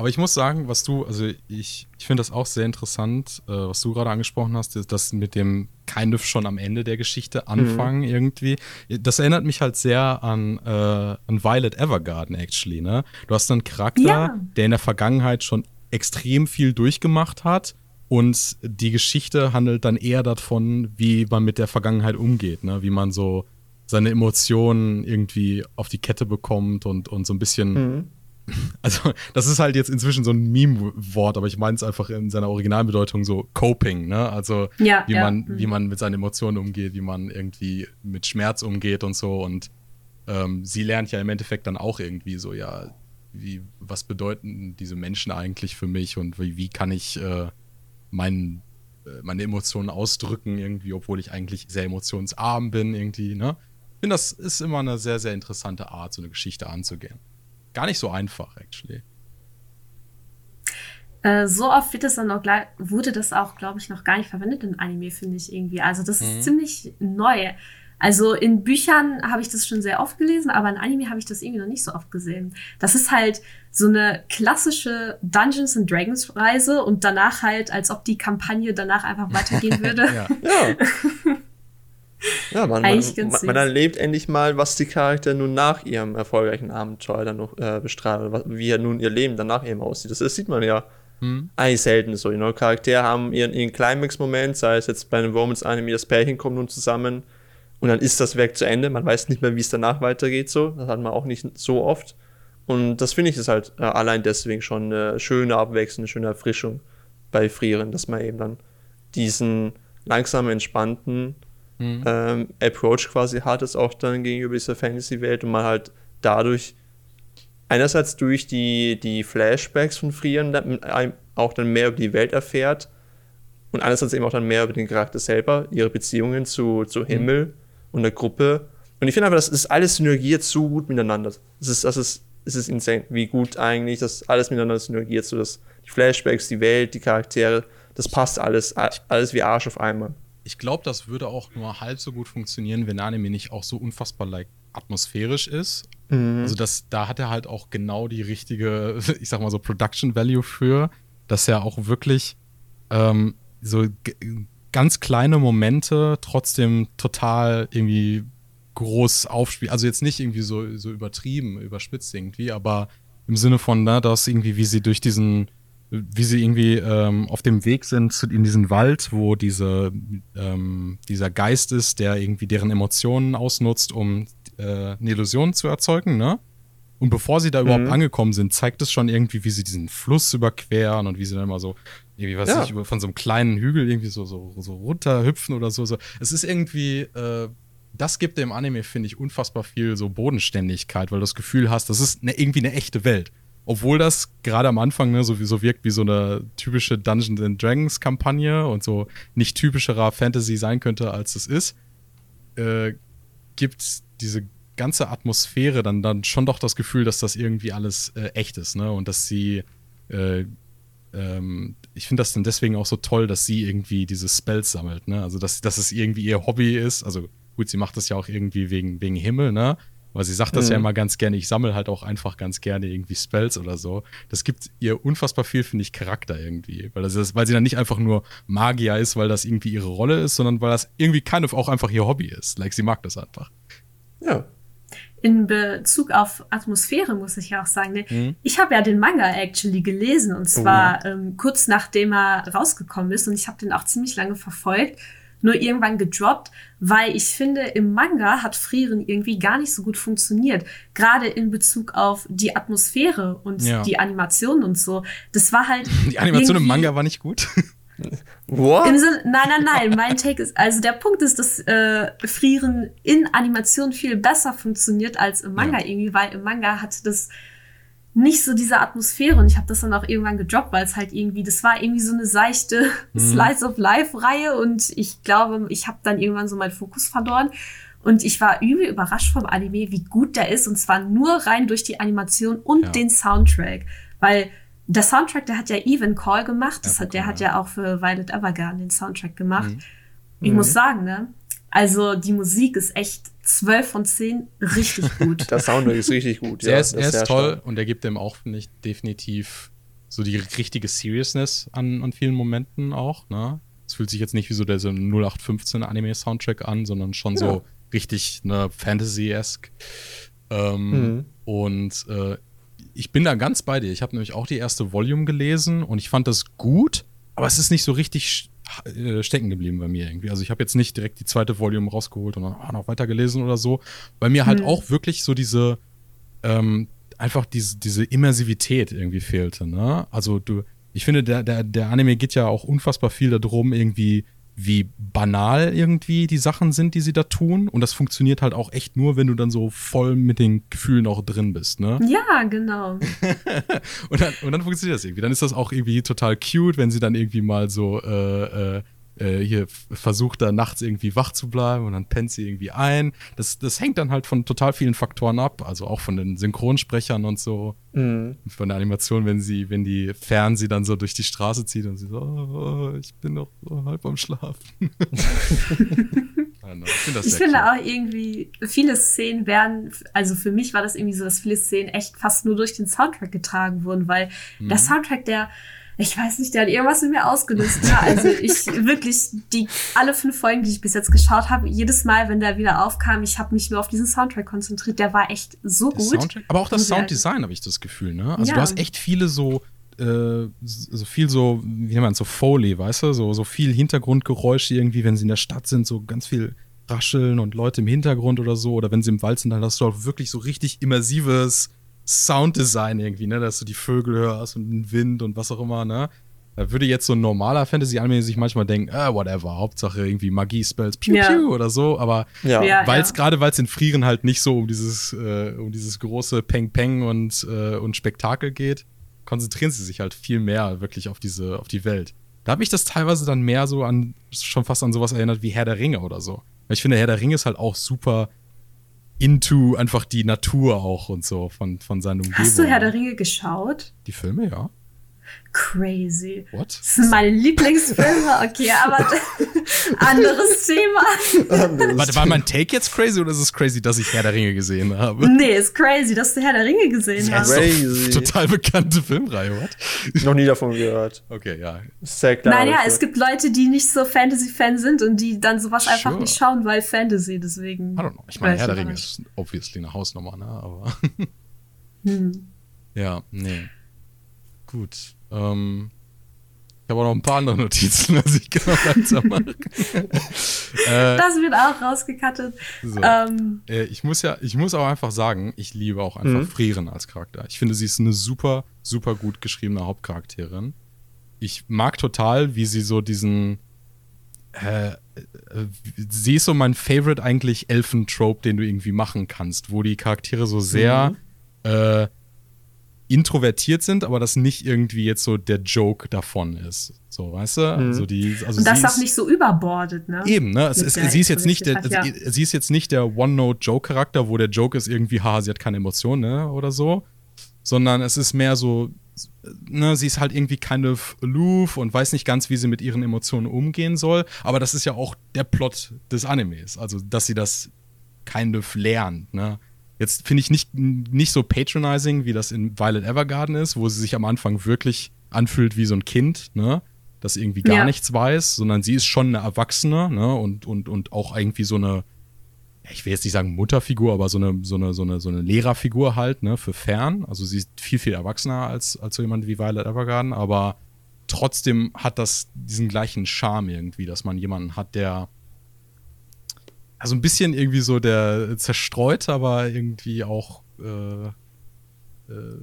Aber ich muss sagen, was du, also ich, ich finde das auch sehr interessant, äh, was du gerade angesprochen hast, das mit dem kind of schon am Ende der Geschichte anfangen mhm. irgendwie. Das erinnert mich halt sehr an, äh, an Violet Evergarden, actually, ne? Du hast einen Charakter, ja. der in der Vergangenheit schon extrem viel durchgemacht hat und die Geschichte handelt dann eher davon, wie man mit der Vergangenheit umgeht, ne? Wie man so seine Emotionen irgendwie auf die Kette bekommt und, und so ein bisschen. Mhm [LAUGHS] also das ist halt jetzt inzwischen so ein Meme-Wort, aber ich meine es einfach in seiner Originalbedeutung so Coping, ne? Also ja, wie ja. man, Mhm. wie man mit seinen Emotionen umgeht, wie man irgendwie mit Schmerz umgeht und so. Und ähm, sie lernt ja im Endeffekt dann auch irgendwie so, ja, wie, was bedeuten diese Menschen eigentlich für mich und wie, wie kann ich äh, mein, äh, meine Emotionen ausdrücken, irgendwie, obwohl ich eigentlich sehr emotionsarm bin, irgendwie, ne? Ich finde, das ist immer eine sehr, sehr interessante Art, so eine Geschichte anzugehen. Gar nicht so einfach, actually. Äh, so oft wird das dann auch gleich, wurde das auch, glaube ich, noch gar nicht verwendet in Anime, finde ich irgendwie. Also das ist Mhm. ziemlich neu. Also in Büchern habe ich das schon sehr oft gelesen, aber in Anime habe ich das irgendwie noch nicht so oft gesehen. Das ist halt so eine klassische Dungeons and Dragons Reise und danach halt, als ob die Kampagne danach einfach weitergehen [LAUGHS] würde. Ja. Ja. [LAUGHS] [LAUGHS] Ja, man, man, Eigentlich ganz man, süß. man erlebt endlich mal, was die Charaktere nun nach ihrem erfolgreichen Abenteuer dann noch äh, bestrahlen, wie ja nun ihr Leben danach eben aussieht. Das, das sieht man ja Hm? eigentlich selten so. You know? Charaktere haben ihren, ihren Climax-Moment, sei es jetzt bei einem Romance-Anime, das Pärchen kommt nun zusammen und dann ist das Werk zu Ende. Man weiß nicht mehr, wie es danach weitergeht. So. Das hat man auch nicht so oft. Und das finde ich ist halt äh, allein deswegen schon eine schöne Abwechslung, eine schöne Erfrischung bei Frieren, dass man eben dann diesen langsam entspannten Hm. ähm, Approach quasi hat, es auch dann gegenüber dieser Fantasy-Welt und man halt dadurch einerseits durch die, die Flashbacks von Frieren dann auch dann mehr über die Welt erfährt und einerseits eben auch dann mehr über den Charakter selber, ihre Beziehungen zu, zu Himmel und der Gruppe. Und ich finde aber, das ist alles synergiert so gut miteinander. Es ist, das ist, es ist insane, wie gut eigentlich das alles miteinander synergiert, so dass die Flashbacks, die Welt, die Charaktere, das passt alles, alles wie Arsch auf einmal. Ich glaube, das würde auch nur halb so gut funktionieren, wenn Anime nicht auch so unfassbar like, atmosphärisch ist. Also das, da hat er halt auch genau die richtige, [LAUGHS] ich sag mal so, Production Value für, dass er auch wirklich ähm, so ganz kleine Momente trotzdem total irgendwie groß aufspielt. Also jetzt nicht irgendwie so, so übertrieben, überspitzt irgendwie, aber im Sinne von, ne, dass irgendwie, wie sie durch diesen, wie sie irgendwie ähm, auf dem Weg sind zu, in diesen Wald, wo diese, ähm, dieser Geist ist, der irgendwie deren Emotionen ausnutzt, um äh, eine Illusion zu erzeugen, ne? Und bevor sie da überhaupt Mhm. angekommen sind, zeigt es schon irgendwie, wie sie diesen Fluss überqueren und wie sie dann mal so, irgendwie, was Ja. ich, von so einem kleinen Hügel irgendwie so, so, so runterhüpfen oder so. so. Es ist irgendwie, äh, das gibt dem Anime, finde ich, unfassbar viel so Bodenständigkeit, weil du das Gefühl hast, das ist eine, irgendwie eine echte Welt. Obwohl das gerade am Anfang ne, so, wie- so wirkt wie so eine typische Dungeons and Dragons Kampagne und so nicht typischerer Fantasy sein könnte, als es ist, äh, gibt diese ganze Atmosphäre dann, dann schon doch das Gefühl, dass das irgendwie alles äh, echt ist, ne? Und dass sie, äh, ähm, ich finde das dann deswegen auch so toll, dass sie irgendwie diese Spells sammelt, ne? Also, dass, dass es irgendwie ihr Hobby ist. Also, gut, sie macht das ja auch irgendwie wegen, wegen Himmel, ne? Aber sie sagt das ja Mhm. immer ganz gerne, ich sammle halt auch einfach ganz gerne irgendwie Spells oder so. Das gibt ihr unfassbar viel, finde ich, Charakter irgendwie. Weil, das ist, weil sie dann nicht einfach nur Magier ist, weil das irgendwie ihre Rolle ist, sondern weil das irgendwie kind of auch einfach ihr Hobby ist. Like, sie mag das einfach. Ja. In Bezug auf Atmosphäre muss ich ja auch sagen, ne? Mhm. ich habe ja den Manga actually gelesen und zwar ähm, kurz nachdem er rausgekommen ist und ich habe den auch ziemlich lange verfolgt, nur irgendwann gedroppt, weil ich finde, im Manga hat Frieren irgendwie gar nicht so gut funktioniert. Gerade in Bezug auf die Atmosphäre und Ja. die Animation und so. Das war halt. [LAUGHS] Die Animation im Manga war nicht gut. [LAUGHS] What? Sinne, nein, nein, nein. Mein Take ist, also der Punkt ist, dass äh, Frieren in Animation viel besser funktioniert als im Manga Ja. irgendwie, weil im Manga hat das nicht so diese Atmosphäre und ich habe das dann auch irgendwann gedroppt, weil es halt irgendwie, das war irgendwie so eine seichte Mhm. [LAUGHS] Slice of Life Reihe und ich glaube, ich habe dann irgendwann so meinen Fokus verloren und ich war übel überrascht vom Anime, wie gut der ist und zwar nur rein durch die Animation und Ja. den Soundtrack, weil der Soundtrack, der hat ja Even Call gemacht, das hat, der Call, hat ja auch für Violet Evergarden den Soundtrack gemacht. Mhm. Ich Mhm. muss sagen, ne? Also die Musik ist echt 12 von 10 richtig [LAUGHS] gut. Der Soundtrack ist richtig gut. er ist, das er ist toll stark. und er gibt dem auch, finde ich, definitiv so die richtige Seriousness an, an vielen Momenten auch. Ne? Es fühlt sich jetzt nicht wie so der so 0815 Anime-Soundtrack an, sondern schon Ja. so richtig ne, Fantasy-esque. Ähm, Mhm. Und äh, ich bin da ganz bei dir. Ich habe nämlich auch die erste Volume gelesen und ich fand das gut, aber es ist nicht so richtig äh, stecken geblieben bei mir irgendwie. Also ich habe jetzt nicht direkt die zweite Volume rausgeholt und dann ah, noch weiter gelesen oder so, weil mir halt Hm. auch wirklich so diese ähm, einfach diese, diese Immersivität irgendwie fehlte, ne? Also du, ich finde, der, der, der Anime geht ja auch unfassbar viel darum, irgendwie, wie banal irgendwie die Sachen sind, die sie da tun. Und das funktioniert halt auch echt nur, wenn du dann so voll mit den Gefühlen auch drin bist, ne? Ja, genau. [LAUGHS] und, dann, und dann funktioniert das irgendwie. Dann ist das auch irgendwie total cute, wenn sie dann irgendwie mal so äh, äh, äh, hier versucht da nachts irgendwie wach zu bleiben und dann pennt sie irgendwie ein. Das, das hängt dann halt von total vielen Faktoren ab, also auch von den Synchronsprechern und so. Mhm. Von der Animation, wenn sie, wenn die Fern sie dann so durch die Straße zieht und sie so, oh, ich bin noch so halb am Schlafen. [LAUGHS] ich finde, ich finde auch irgendwie, viele Szenen werden, also für mich war das irgendwie so, dass viele Szenen echt fast nur durch den Soundtrack getragen wurden, weil mhm. der Soundtrack, der ich weiß nicht, der hat irgendwas in mir ausgelöst. Ja, also ich [LAUGHS] wirklich, die alle fünf Folgen, die ich bis jetzt geschaut habe, jedes Mal, wenn der wieder aufkam, ich habe mich nur auf diesen Soundtrack konzentriert. Der war echt so gut. Aber auch das Sounddesign habe ich das Gefühl, ne? Also ja. du hast echt viele so äh, so viel so, wie nennt man so Foley, weißt du, so, so viel Hintergrundgeräusche irgendwie, wenn sie in der Stadt sind, so ganz viel Rascheln und Leute im Hintergrund oder so, oder wenn sie im Wald sind, dann hast du auch wirklich so richtig immersives Sounddesign irgendwie, ne, dass du die Vögel hörst und den Wind und was auch immer, ne. Da würde jetzt so ein normaler Fantasy-Anime sich manchmal denken, ah, whatever, Hauptsache irgendwie Magie-Spells, piu, ja. piu oder so, aber ja. ja weil es gerade, weil es in Frieren halt nicht so um dieses, äh, um dieses große Peng-Peng und, äh, und Spektakel geht, konzentrieren sie sich halt viel mehr wirklich auf diese, auf die Welt. Da hat mich das teilweise dann mehr so an, schon fast an sowas erinnert wie Herr der Ringe oder so. Weil ich finde, Herr der Ringe ist halt auch super into einfach die Natur auch und so von, von seiner Umgebung. Hast du Herr der Ringe geschaut? Die Filme, ja. Crazy. What? Das sind meine Lieblingsfilme. [LAUGHS] Okay, aber [LAUGHS] anderes Thema. Anderes Warte, war mein Take jetzt crazy oder ist es crazy, dass ich Herr der Ringe gesehen habe? Nee, ist crazy, dass du Herr der Ringe gesehen hast. Crazy. Total bekannte Filmreihe, what? Noch nie davon gehört. Okay, ja. Sehr klar. Naja, es gibt Leute, die nicht so Fantasy-Fan sind und die dann sowas sure. einfach nicht schauen, weil Fantasy, deswegen. I don't know. Ich meine, Herr der Ringe ist obviously eine Hausnummer, ne? Aber. hm. [LAUGHS] Ja, nee. Gut. Ähm, ich habe auch noch ein paar andere Notizen, [LAUGHS] als ich genau weitermache. äh, das wird auch rausgekattet. So. Ähm, äh, ich muss ja, ich muss auch einfach sagen, ich liebe auch einfach mhm. Frieren als Charakter. Ich finde, sie ist eine super, super gut geschriebene Hauptcharakterin. Ich mag total, wie sie so diesen äh, äh sie ist so mein Favorite eigentlich Elfen-Trope, den du irgendwie machen kannst, wo die Charaktere so sehr mhm. äh, introvertiert sind, aber das nicht irgendwie jetzt so der Joke davon ist. So, weißt du? Mhm. Also die, also Und das auch nicht so überbordet, ne? Eben, ne? Es ist, sie, ist jetzt nicht der, ja. sie ist jetzt nicht der One-Note-Joke-Charakter, wo der Joke ist irgendwie, haha, sie hat keine Emotionen, ne? Oder so. Sondern es ist mehr so, ne, sie ist halt irgendwie kind of aloof und weiß nicht ganz, wie sie mit ihren Emotionen umgehen soll. Aber das ist ja auch der Plot des Animes. Also, dass sie das kind of lernt, ne? Jetzt finde ich nicht, nicht so patronizing, wie das in Violet Evergarden ist, wo sie sich am Anfang wirklich anfühlt wie so ein Kind, ne? Das irgendwie gar ja. nichts weiß, sondern sie ist schon eine Erwachsene, ne? Und, und, und auch irgendwie so eine, ich will jetzt nicht sagen Mutterfigur, aber so eine, so eine, so eine, so eine Lehrerfigur halt, ne, für Fern. Also sie ist viel, viel erwachsener als, als so jemand wie Violet Evergarden, aber trotzdem hat das diesen gleichen Charme irgendwie, dass man jemanden hat, der also ein bisschen irgendwie so der zerstreut, aber irgendwie auch äh, äh,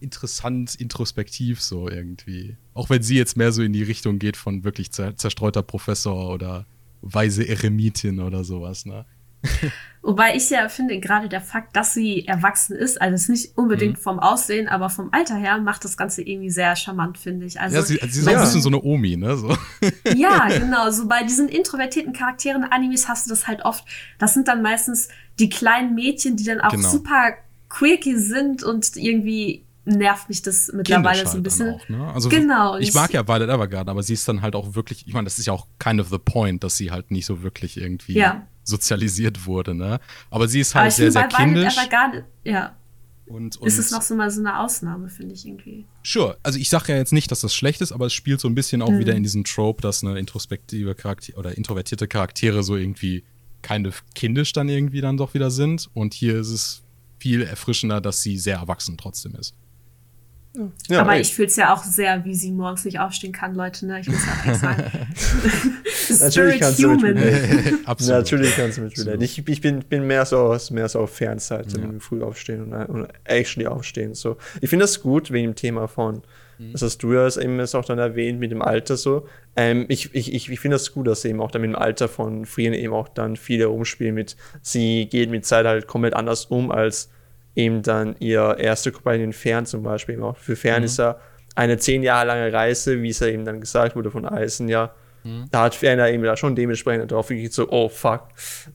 interessant, introspektiv so irgendwie. Auch wenn sie jetzt mehr so in die Richtung geht von wirklich zerstreuter Professor oder weise Eremitin oder sowas, ne? [LAUGHS] Wobei ich ja finde, gerade der Fakt, dass sie erwachsen ist, also es nicht unbedingt mhm. vom Aussehen, aber vom Alter her, macht das Ganze irgendwie sehr charmant, finde ich. Also, ja, sie, sie ist auch ein bisschen so eine Omi, ne? So. [LAUGHS] Ja, [LAUGHS] genau. So bei diesen introvertierten Charakteren Animes hast du das halt oft. Das sind dann meistens die kleinen Mädchen, die dann auch genau. super quirky sind und irgendwie nervt mich das mittlerweile so ein bisschen. Auch, ne? Also genau. Ich, ich mag ja Violet Evergarden, aber sie ist dann halt auch wirklich, ich meine, das ist ja auch kind of the point, dass sie halt nicht so wirklich irgendwie ja sozialisiert wurde, ne? Aber sie ist halt sehr, sehr kindisch. Gar nicht, ja. Und, und ist es noch so mal so eine Ausnahme, finde ich irgendwie. Sure. Also ich sage ja jetzt nicht, dass das schlecht ist, aber es spielt so ein bisschen auch mhm. wieder in diesen Trope, dass eine introspektive Charakter oder introvertierte Charaktere so irgendwie keine kindisch dann irgendwie dann doch wieder sind. Und hier ist es viel erfrischender, dass sie sehr erwachsen trotzdem ist. Ja, aber ey. ich fühle es ja auch sehr, wie sie morgens nicht aufstehen kann, Leute. Ne? Ich muss ja auch sagen. [LAUGHS] Natürlich kannst du mit. [LAUGHS] [LAUGHS] Absolut. Natürlich kannst du mit relaten. Ich, ich bin, bin mehr so mehr so auf Fernzeit, Ja. früh aufstehen und, und actually aufstehen. So. Ich finde das gut wegen dem Thema von, Mhm. das hast du ja eben auch dann erwähnt mit dem Alter so. Ähm, ich ich, ich, ich finde das gut, dass eben auch dann mit dem Alter von Frieren eben auch dann viele umspielen mit, sie geht mit Zeit halt komplett anders um als eben dann ihr erste Companion Fern zum Beispiel. Eben auch für Fern Mhm. ist ja eine zehn Jahre lange Reise, wie es ja eben dann gesagt wurde von Eisen, ja. Mhm. Da hat Fern ja eben da schon dementsprechend drauf gekriegt, so, oh fuck.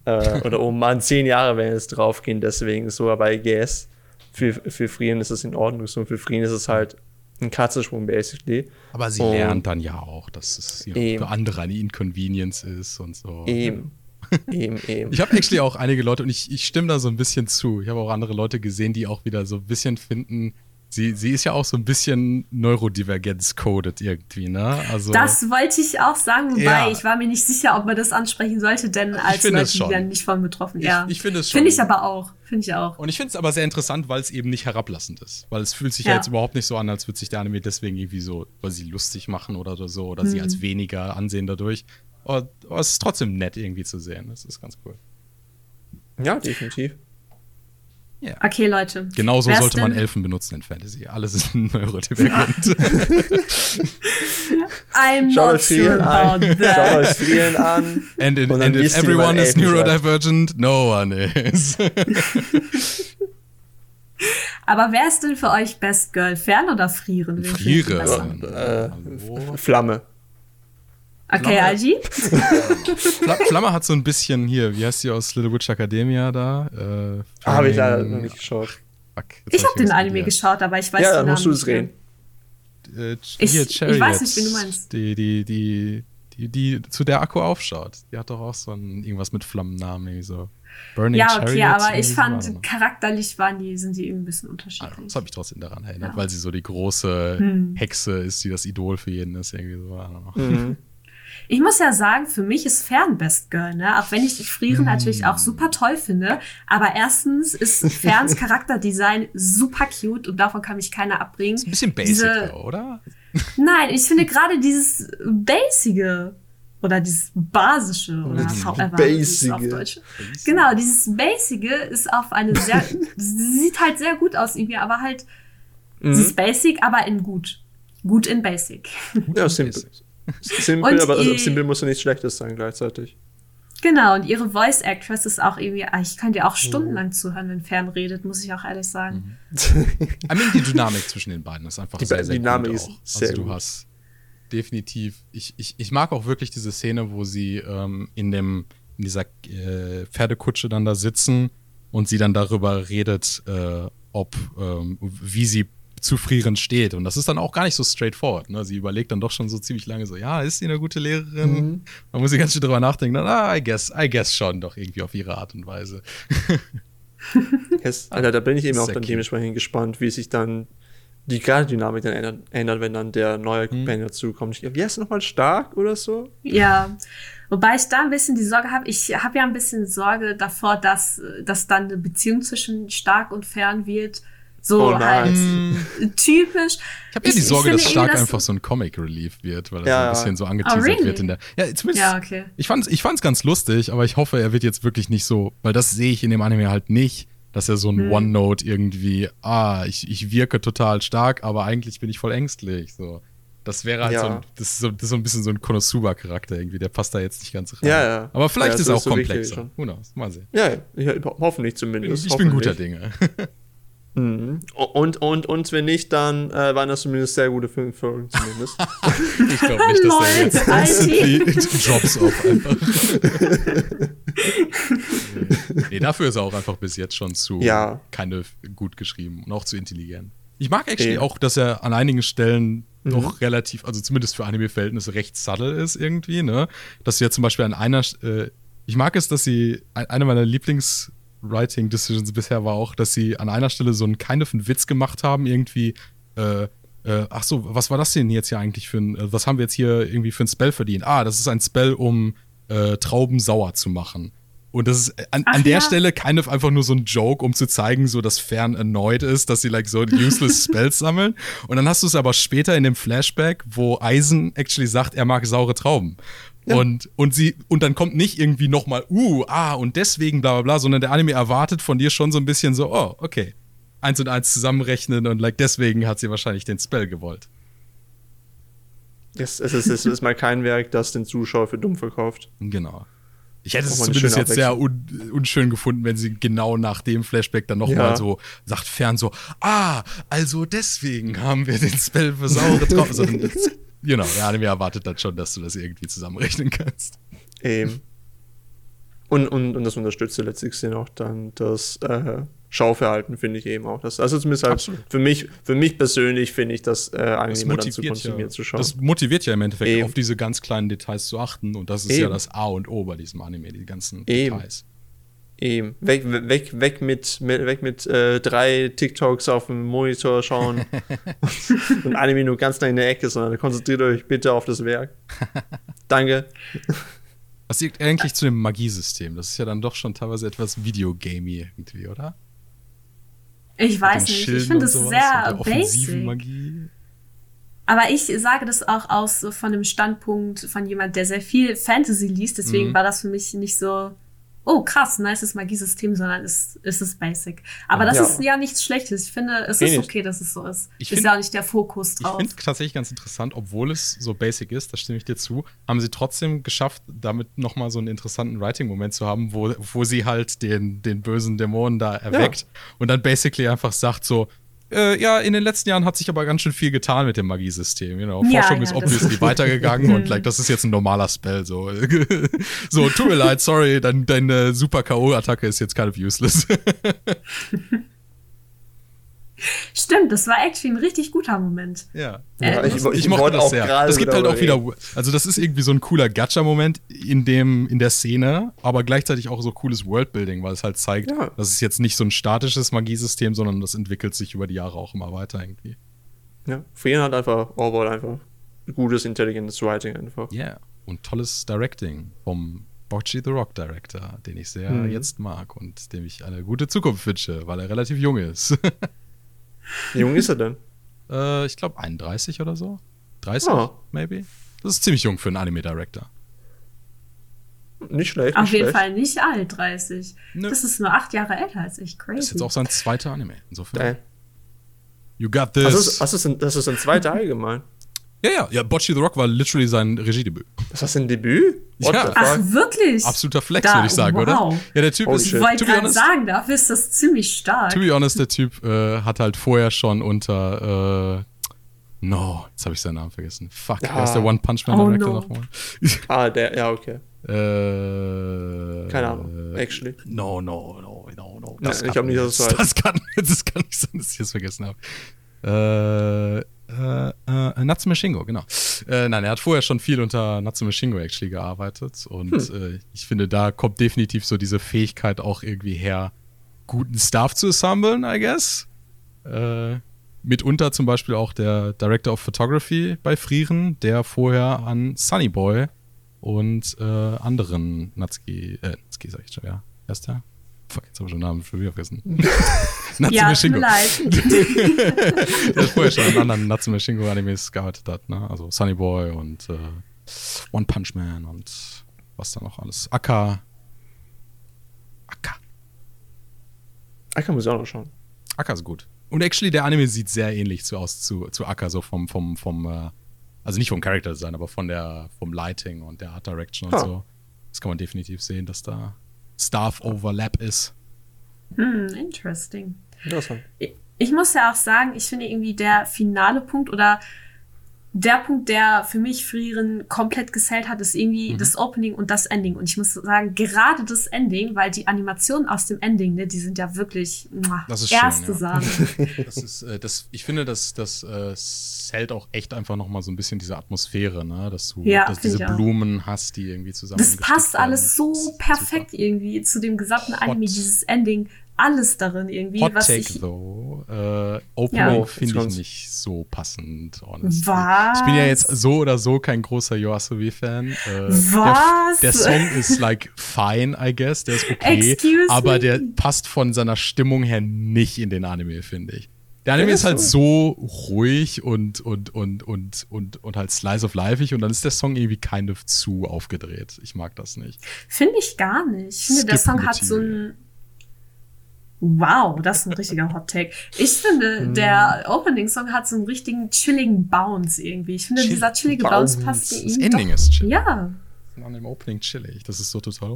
Äh, oder oh Mann, zehn Jahre werden es draufgehen, deswegen so, aber I guess, für, für Frieren ist es in Ordnung so. Für Frieren ist es halt ein Katzensprung, basically. Aber sie Und- lernt dann ja auch, dass es für andere eine Inconvenience ist und so. Eben. [LAUGHS] eben, eben. Ich habe actually auch einige Leute und ich, ich stimme da so ein bisschen zu. Ich habe auch andere Leute gesehen, die auch wieder so ein bisschen finden, sie, sie ist ja auch so ein bisschen Neurodivergenz-coded irgendwie, ne? Also Das wollte ich auch sagen, wobei Ja. ich war mir nicht sicher, ob man das ansprechen sollte, denn als Leute, die dann nicht von betroffen Ich- ja. ich finde es schon. Finde ich aber auch. Finde ich auch. und ich finde es aber sehr interessant, weil es eben nicht herablassend ist. Weil es fühlt sich ja. Ja. jetzt überhaupt nicht so an, als würde sich der Anime deswegen irgendwie so, weil sie lustig machen oder so, oder sie Mhm. als weniger ansehen dadurch. Aber, aber es ist trotzdem nett irgendwie zu sehen. Das ist ganz cool. ja, definitiv. Okay, Leute. Genauso Wer ist sollte man Elfen benutzen in Fantasy. Alle sind neurodivergent. [LAUGHS] I'm Schaut not euch sure Frieren an. about Schaut euch Frieren an. And, in, and if everyone is neurodivergent, no one is. [LAUGHS] Aber wer ist denn für euch Best Girl? Fern oder Frieren? Wen findet ihr Friere. besser? Äh? Flamme. Okay? [LAUGHS] Fla Flamme hat so ein bisschen hier, wie heißt die aus Little Witch Academia da? Äh, Habe ich leider Flaming- noch nicht geschaut. Fuck, Ich habe den Anime wie heißt. geschaut, aber ich weiß Ja, den dann musst du es nicht reden. Äh, Ich- hier, ich weiß nicht, wen du meinst. Die, die, die, die, die zu der Akku aufschaut. Die hat doch auch so ein, irgendwas mit Flammennamen, irgendwie so. Burning Ja, okay, Chariots, aber ich fand, charakterlich waren die, sind die irgendwie ein bisschen Ah, unterschiedlich. Das habe ich trotzdem daran erinnert, Ja. weil sie so die große Hm. Hexe ist, die das Idol für jeden ist, irgendwie so. I don't know. Mhm. [LAUGHS] Ich muss ja sagen, für mich ist Fern Best Girl, ne? Auch wenn ich die Frieren natürlich Hm. auch super toll finde. Aber erstens ist [LAUGHS] Ferns Charakterdesign super cute und davon kann mich keiner abbringen. Ist ein bisschen basic, Diese- oder? Nein, ich finde gerade dieses Basige oder dieses Basische oder however es auf Basige. Deutsch. Genau, dieses Basige ist auf eine sehr, [LAUGHS] sieht halt sehr gut aus irgendwie, aber halt, Mhm. sie ist basic, aber in gut. Gut in basic. Ja, [LAUGHS] simpel. Simpel, Und aber ihr- simpel muss ja nichts Schlechtes sein gleichzeitig. Genau, und ihre Voice Actress ist auch irgendwie, ah, ich kann dir Mhm. auch stundenlang zuhören, wenn Fern redet, muss ich auch ehrlich sagen. [LAUGHS] I mean, die Dynamik zwischen den beiden ist einfach Die sehr, sehr Dynamik gut ist auch. sehr also du gut. hast definitiv, ich, ich, ich mag auch wirklich diese Szene, wo sie ähm, in dem, in dieser äh, Pferdekutsche dann da sitzen und sie dann darüber redet, äh, ob, ähm, wie sie zu Frieren steht. Und das ist dann auch gar nicht so straightforward. Ne? Sie überlegt dann doch schon so ziemlich lange so, ja, ist sie eine gute Lehrerin? Mhm. Man muss sie ganz schön drüber nachdenken. Dann, ah, I guess, I guess schon doch irgendwie auf ihre Art und Weise. [LAUGHS] Yes. Alter, da bin ich eben auch dann cute. dementsprechend gespannt, wie sich dann die gerade Dynamik dann ändert, ändert, wenn dann der neue Mhm. Companion dazukommt. Wie heißt nochmal stark oder so? Ja, wobei ich da ein bisschen die Sorge habe, ich habe ja ein bisschen Sorge davor, dass, dass dann eine Beziehung zwischen Stark und Fern wird. So Oh nein. halt Mm. typisch. Ich habe ja die Sorge, dass Stark einfach so ein Comic Relief wird, weil er Ja, so ein bisschen so angeteasert Oh, really? wird in der. Ja, zumindest. Ja, okay. Ich fand's, ich fand's ganz lustig, aber ich hoffe, er wird jetzt wirklich nicht so, weil das sehe ich in dem Anime halt nicht, dass er so ein Hm. One-Note irgendwie, ah, ich, ich wirke total stark, aber eigentlich bin ich voll ängstlich. So. Das wäre halt Ja. so, ein, das ist so, das ist so ein bisschen so ein Konosuba-Charakter irgendwie, der passt da jetzt nicht ganz rein. Ja, ja. Aber vielleicht Ja, ist er ist auch komplexer. Who knows? Mal sehen. Ja, ja, ho- hoffentlich zumindest. Ich bin guter hoffentlich. Dinge. [LAUGHS] Mhm. Und, und, und wenn nicht, dann äh, waren das zumindest sehr gute Fil- Folgen zumindest. [LAUGHS] Ich glaube nicht, dass er Lol, jetzt Alti. instantly Jobs auf einfach. [LAUGHS] nee, dafür ist er auch einfach bis jetzt schon zu Ja. keine gut geschrieben und auch zu intelligent. Ich mag actually auch, dass er an einigen Stellen Mhm. doch relativ, also zumindest für Anime-Verhältnisse recht subtle ist irgendwie, ne? Dass sie ja zum Beispiel an einer, äh, ich mag es, dass sie, ein- eine meiner Lieblings-Writing-Decisions bisher war auch, dass sie an einer Stelle so einen kind of einen Witz gemacht haben, irgendwie, äh, äh, ach so, was war das denn jetzt hier eigentlich für ein, äh, was haben wir jetzt hier irgendwie für ein Spell verdient? Ah, das ist ein Spell, um äh, Trauben sauer zu machen. Und das ist äh, an, Ach an der ja. Stelle kind of einfach nur so ein Joke, um zu zeigen, so dass Fern annoyed ist, dass sie like so useless [LAUGHS] Spells sammeln. Und dann hast du es aber später in dem Flashback, wo Eisen actually sagt, er mag saure Trauben. Ja. Und, und sie, und dann kommt nicht irgendwie nochmal, uh, ah, und deswegen bla bla bla, sondern der Anime erwartet von dir schon so ein bisschen so, oh, okay. Eins und eins zusammenrechnen und like deswegen hat sie wahrscheinlich den Spell gewollt. Es, es, ist, es ist mal kein Werk, das den Zuschauer für dumm verkauft. Genau. Ich hätte es zumindest jetzt sehr un unschön gefunden, wenn sie genau nach dem Flashback dann nochmal ja. so sagt fern so, ah, also deswegen haben wir den Spell für saure Trauben. [LAUGHS] genau, der Anime erwartet dann schon, dass du das irgendwie zusammenrechnen kannst. Eben. Und, und, und das unterstützt letztlich auch dann das äh, Schauverhalten finde ich eben auch. Das, also zumindest halt für mich, für mich persönlich finde ich das äh, angenehmer das dann zu konsumieren, ja, zu schauen. Das motiviert ja im Endeffekt eben. auf diese ganz kleinen Details zu achten und das ist eben. ja das A und O bei diesem Anime, die ganzen eben. Details. Eben. Weg, weg, weg mit, weg mit äh, drei TikToks auf dem Monitor schauen [LAUGHS] und Anime nur ganz nah in der Ecke, sondern konzentriert euch bitte auf das Werk. [LAUGHS] Danke. Was liegt eigentlich zu dem Magiesystem? Das ist ja dann doch schon teilweise etwas Videogamey irgendwie, oder? Ich weiß nicht. Ich finde es sehr basic. Aber ich sage das auch aus von dem Standpunkt von jemand, der sehr viel Fantasy liest. Deswegen mhm. war das für mich nicht so oh krass, nices Magiesystem, sondern es, es ist basic. Aber das ja. ist ja nichts Schlechtes. Ich finde, es ist okay, dass es so ist. Ich ist find, ja auch nicht der Fokus drauf. Ich finde es tatsächlich ganz interessant, obwohl es so basic ist, da stimme ich dir zu, haben sie trotzdem geschafft, damit nochmal so einen interessanten Writing-Moment zu haben, wo, wo sie halt den, den bösen Dämonen da erweckt ja. und dann basically einfach sagt so, äh, ja, in den letzten Jahren hat sich aber ganz schön viel getan mit dem Magiesystem. You know? Forschung ja, ist obviously weitergegangen und [LAUGHS] like, das ist jetzt ein normaler Spell. So, [LAUGHS] so tut mir leid, sorry, dein, deine super K.O.-Attacke ist jetzt kind of useless. [LAUGHS] Stimmt, das war actually ein richtig guter Moment. Ja. Äh, ich, ich, ich mochte das sehr. Es gibt halt auch wieder, also das ist irgendwie so ein cooler Gacha-Moment in dem, in der Szene, aber gleichzeitig auch so cooles Worldbuilding, weil es halt zeigt, ja. das ist jetzt nicht so ein statisches Magiesystem, sondern das entwickelt sich über die Jahre auch immer weiter irgendwie. Ja, Frien hat einfach overall einfach gutes, intelligentes Writing einfach. Ja, yeah. und tolles Directing vom Bocci the Rock Director, den ich sehr mhm. jetzt mag und dem ich eine gute Zukunft wünsche, weil er relativ jung ist. [LAUGHS] Wie jung ist er denn? [LAUGHS] Äh, ich glaube 31 oder so. 30, oh. maybe. Das ist ziemlich jung für einen Anime-Director. Nicht schlecht. Auf nicht jeden schlecht. Fall nicht alt, 30. Nö. Das ist nur acht Jahre älter als ich. Crazy. Das ist jetzt auch sein zweiter Anime. Insofern. Nee. You got this. Also, das ist, das ist ein zweiter [LAUGHS] allgemein. Ja, ja, ja, Bocchi the Rock war literally sein Regiedebüt. Das war sein Debüt? What ja. Ach, wirklich? Absoluter Flex, würde ich sagen, wow. oder? Ja, der Typ oh, ist. Ich wollte gerade sagen, dafür ist das ziemlich stark. To be honest, der Typ äh, hat halt vorher schon unter. Äh, no, jetzt habe ich seinen Namen vergessen. Fuck, ja. wer ist der One Punch Man oh, Director no. nochmal? ah, der, ja, okay. [LAUGHS] Äh, Keine Ahnung, actually. No, no, no, no, no. Das ja, ich habe nicht, dass es das, das kann, [LAUGHS] das kann nicht sein, dass ich das vergessen habe. Äh äh, äh, Natsume Shingo, genau. Äh, nein, er hat vorher schon viel unter Natsume Shingo actually gearbeitet und hm. äh, ich finde, da kommt definitiv so diese Fähigkeit auch irgendwie her, guten Staff zu assemblen, I guess. Äh, mitunter zum Beispiel auch der Director of Photography bei Frieren, der vorher an Sunny Boy und äh, anderen Natsuki, äh, Natsuki sag ich schon, ja. Der? Fuck, jetzt habe ich den Namen schon wieder vergessen. [LAUGHS] Ja, Shingo. [LAUGHS] der vorher schon in anderen Natsume Shingo Animes gearbeitet hat, ne? Also Sunny Boy und äh, One Punch Man und was da noch alles. Akka. Akka. Akka muss ich auch noch schauen. Akka ist gut. Und actually, der Anime sieht sehr ähnlich zu, aus zu, zu Akka, so vom, vom, vom, äh, also nicht vom Character Design, aber von der, vom Lighting und der Art Direction und huh. so. Das kann man definitiv sehen, dass da Staff Overlap ist. Hm, interesting. Interessant. Ich muss ja auch sagen, ich finde irgendwie der finale Punkt oder der Punkt, der für mich Frieren komplett gesellt hat, ist irgendwie mhm. das Opening und das Ending. Und ich muss sagen, gerade das Ending, weil die Animationen aus dem Ending, ne, die sind ja wirklich muah, das ist erste schön, Sahne. [LAUGHS] das ist, äh, das, ich finde, das, das äh, hält auch echt einfach noch mal so ein bisschen diese Atmosphäre, ne? dass du ja, dass diese Blumen hast, die irgendwie zusammen Das passt alles so perfekt super. irgendwie zu dem gesamten Anime, Hot. dieses Ending alles darin irgendwie. Hot was Take, ich, though. Äh, Opening ja. finde ich nicht so passend, honestly. Was? Ich bin ja jetzt so oder so kein großer Yoasobi-Fan. Äh, was? Der, der, Song ist like fine, I guess. Der ist okay. Excuse aber me? der passt von seiner Stimmung her nicht in den Anime, finde ich. Der Anime Ja, ist halt so. so ruhig und, und, und, und, und, und halt slice of lifeig und dann ist der Song irgendwie kind of zu aufgedreht. Ich mag das nicht. Finde ich gar nicht. Ich finde, der Skip Song hat so ein. Wow, das ist ein richtiger Hot Take. Ich finde, Hm. der Opening-Song hat so einen richtigen chilligen Bounce irgendwie. Ich finde, Chill- dieser chillige Bounce, Bounce. passt Das ihm Ending doch. ist chill. Ja. An dem Opening chillig. Das ist so total.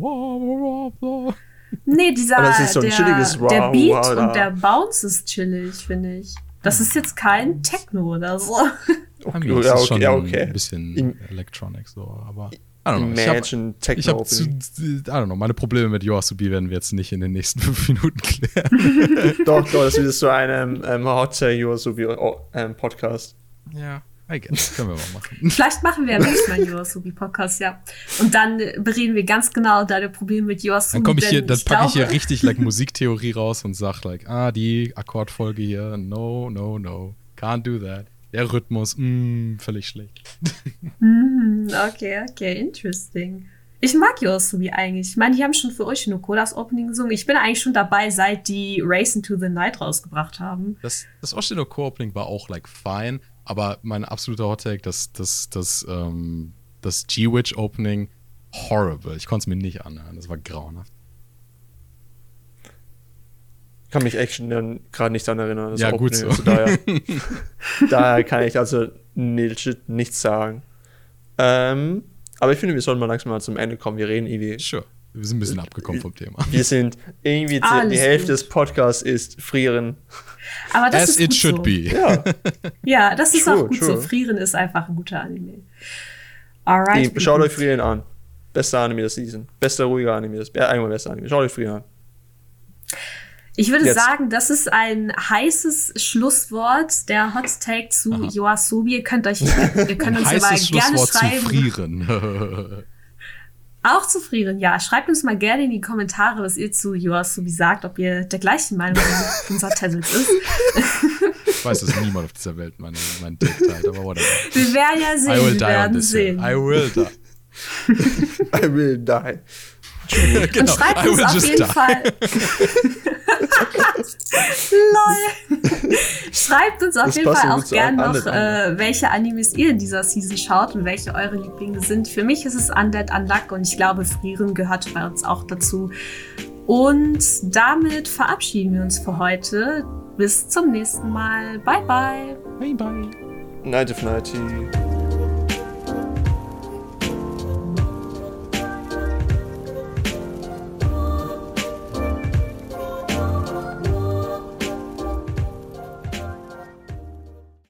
Nee, dieser Aber es ist so ein der, chilliges Wow, der Beat wow, und der Bounce ist chillig, finde ich. Das ist jetzt kein Techno oder so. Okay, ja, das ist okay, schon ja, okay. ein bisschen Im- Electronic so, aber I don't know. Ich habe Imagine ich Techno hab zu. I don't know, meine Probleme mit Yoasobi werden wir jetzt nicht in den nächsten [LAUGHS] fünf Minuten klären. [LAUGHS] Doch, doch, das ist so ein ähm, Hot Take so wie oh, ähm, Podcast. ja, I guess. Können wir mal machen. [LAUGHS] Vielleicht machen wir ja nächstes Mal einen Yoasobi-Podcast, ja. Und dann äh, bereden wir ganz genau deine Probleme mit Yoasobi. Dann komme ich hier, dann packe ich hier richtig like Musiktheorie raus und sag like, ah, die Akkordfolge hier, no, no, no, can't do that. Der Rhythmus, mm, völlig schlecht. Hm, okay, okay, interesting. Ich mag Yoasobi eigentlich. Ich meine, die haben schon für euch nur das Opening gesungen. Ich bin eigentlich schon dabei, seit die Race into the Night rausgebracht haben. Das, das Oshino Co-Opening war auch like fine, aber mein absoluter Hot Take, das, das, das, ähm, das G-Witch Opening, horrible. Ich konnte es mir nicht anhören. Das war grauenhaft. Ich kann mich echt gerade nicht daran erinnern. das Ja, gut so. Also daher, [LAUGHS] daher kann ich also legit nichts sagen. Ähm, aber ich finde, wir sollten mal langsam mal zum Ende kommen. Wir reden irgendwie. Sure. Wir sind ein bisschen abgekommen vom Thema. Wir sind irgendwie die, Alles die Hälfte gut. des Podcasts ist frieren. Aber das As ist it should so. be. Ja, [LAUGHS] Ja, das ist True, auch gut true. so. Frieren ist einfach ein guter Anime. Alright. Ey, schaut euch Frieren an. Bester Anime der Season. Bester ruhiger Anime. Das, ja, einmal bester Anime. Schaut euch Frieren an. Ich würde Jetzt. sagen, das ist ein heißes Schlusswort der Hot Take zu Aha. Yoasobi. Ihr könnt euch, [LAUGHS] ihr könnt uns ja mal heißes gerne Schlusswort zu schreiben. frieren. [LAUGHS] Auch zu frieren, ja. Schreibt uns mal gerne in die Kommentare, was ihr zu Yoasobi sagt, ob ihr der gleichen Meinung [LAUGHS] wie unser Tessels ist. ich weiß, dass niemand auf dieser Welt meinen mein Take teilt, aber whatever. Wir werden ja I sehen, will wir die on werden this hill. sehen. I will die. I will die. [LAUGHS] genau. Und schreibt uns auf jeden die. Fall. [LAUGHS] Lol. Schreibt uns auf Das jeden Fall auch gern noch, äh, welche Animes ihr in dieser Season schaut und welche eure Lieblinge sind. Für mich ist es Undead Unluck und ich glaube, Frieren gehört bei uns auch dazu. Und damit verabschieden wir uns für heute. Bis zum nächsten Mal. Bye, bye. Bye, bye. Night of Nighty.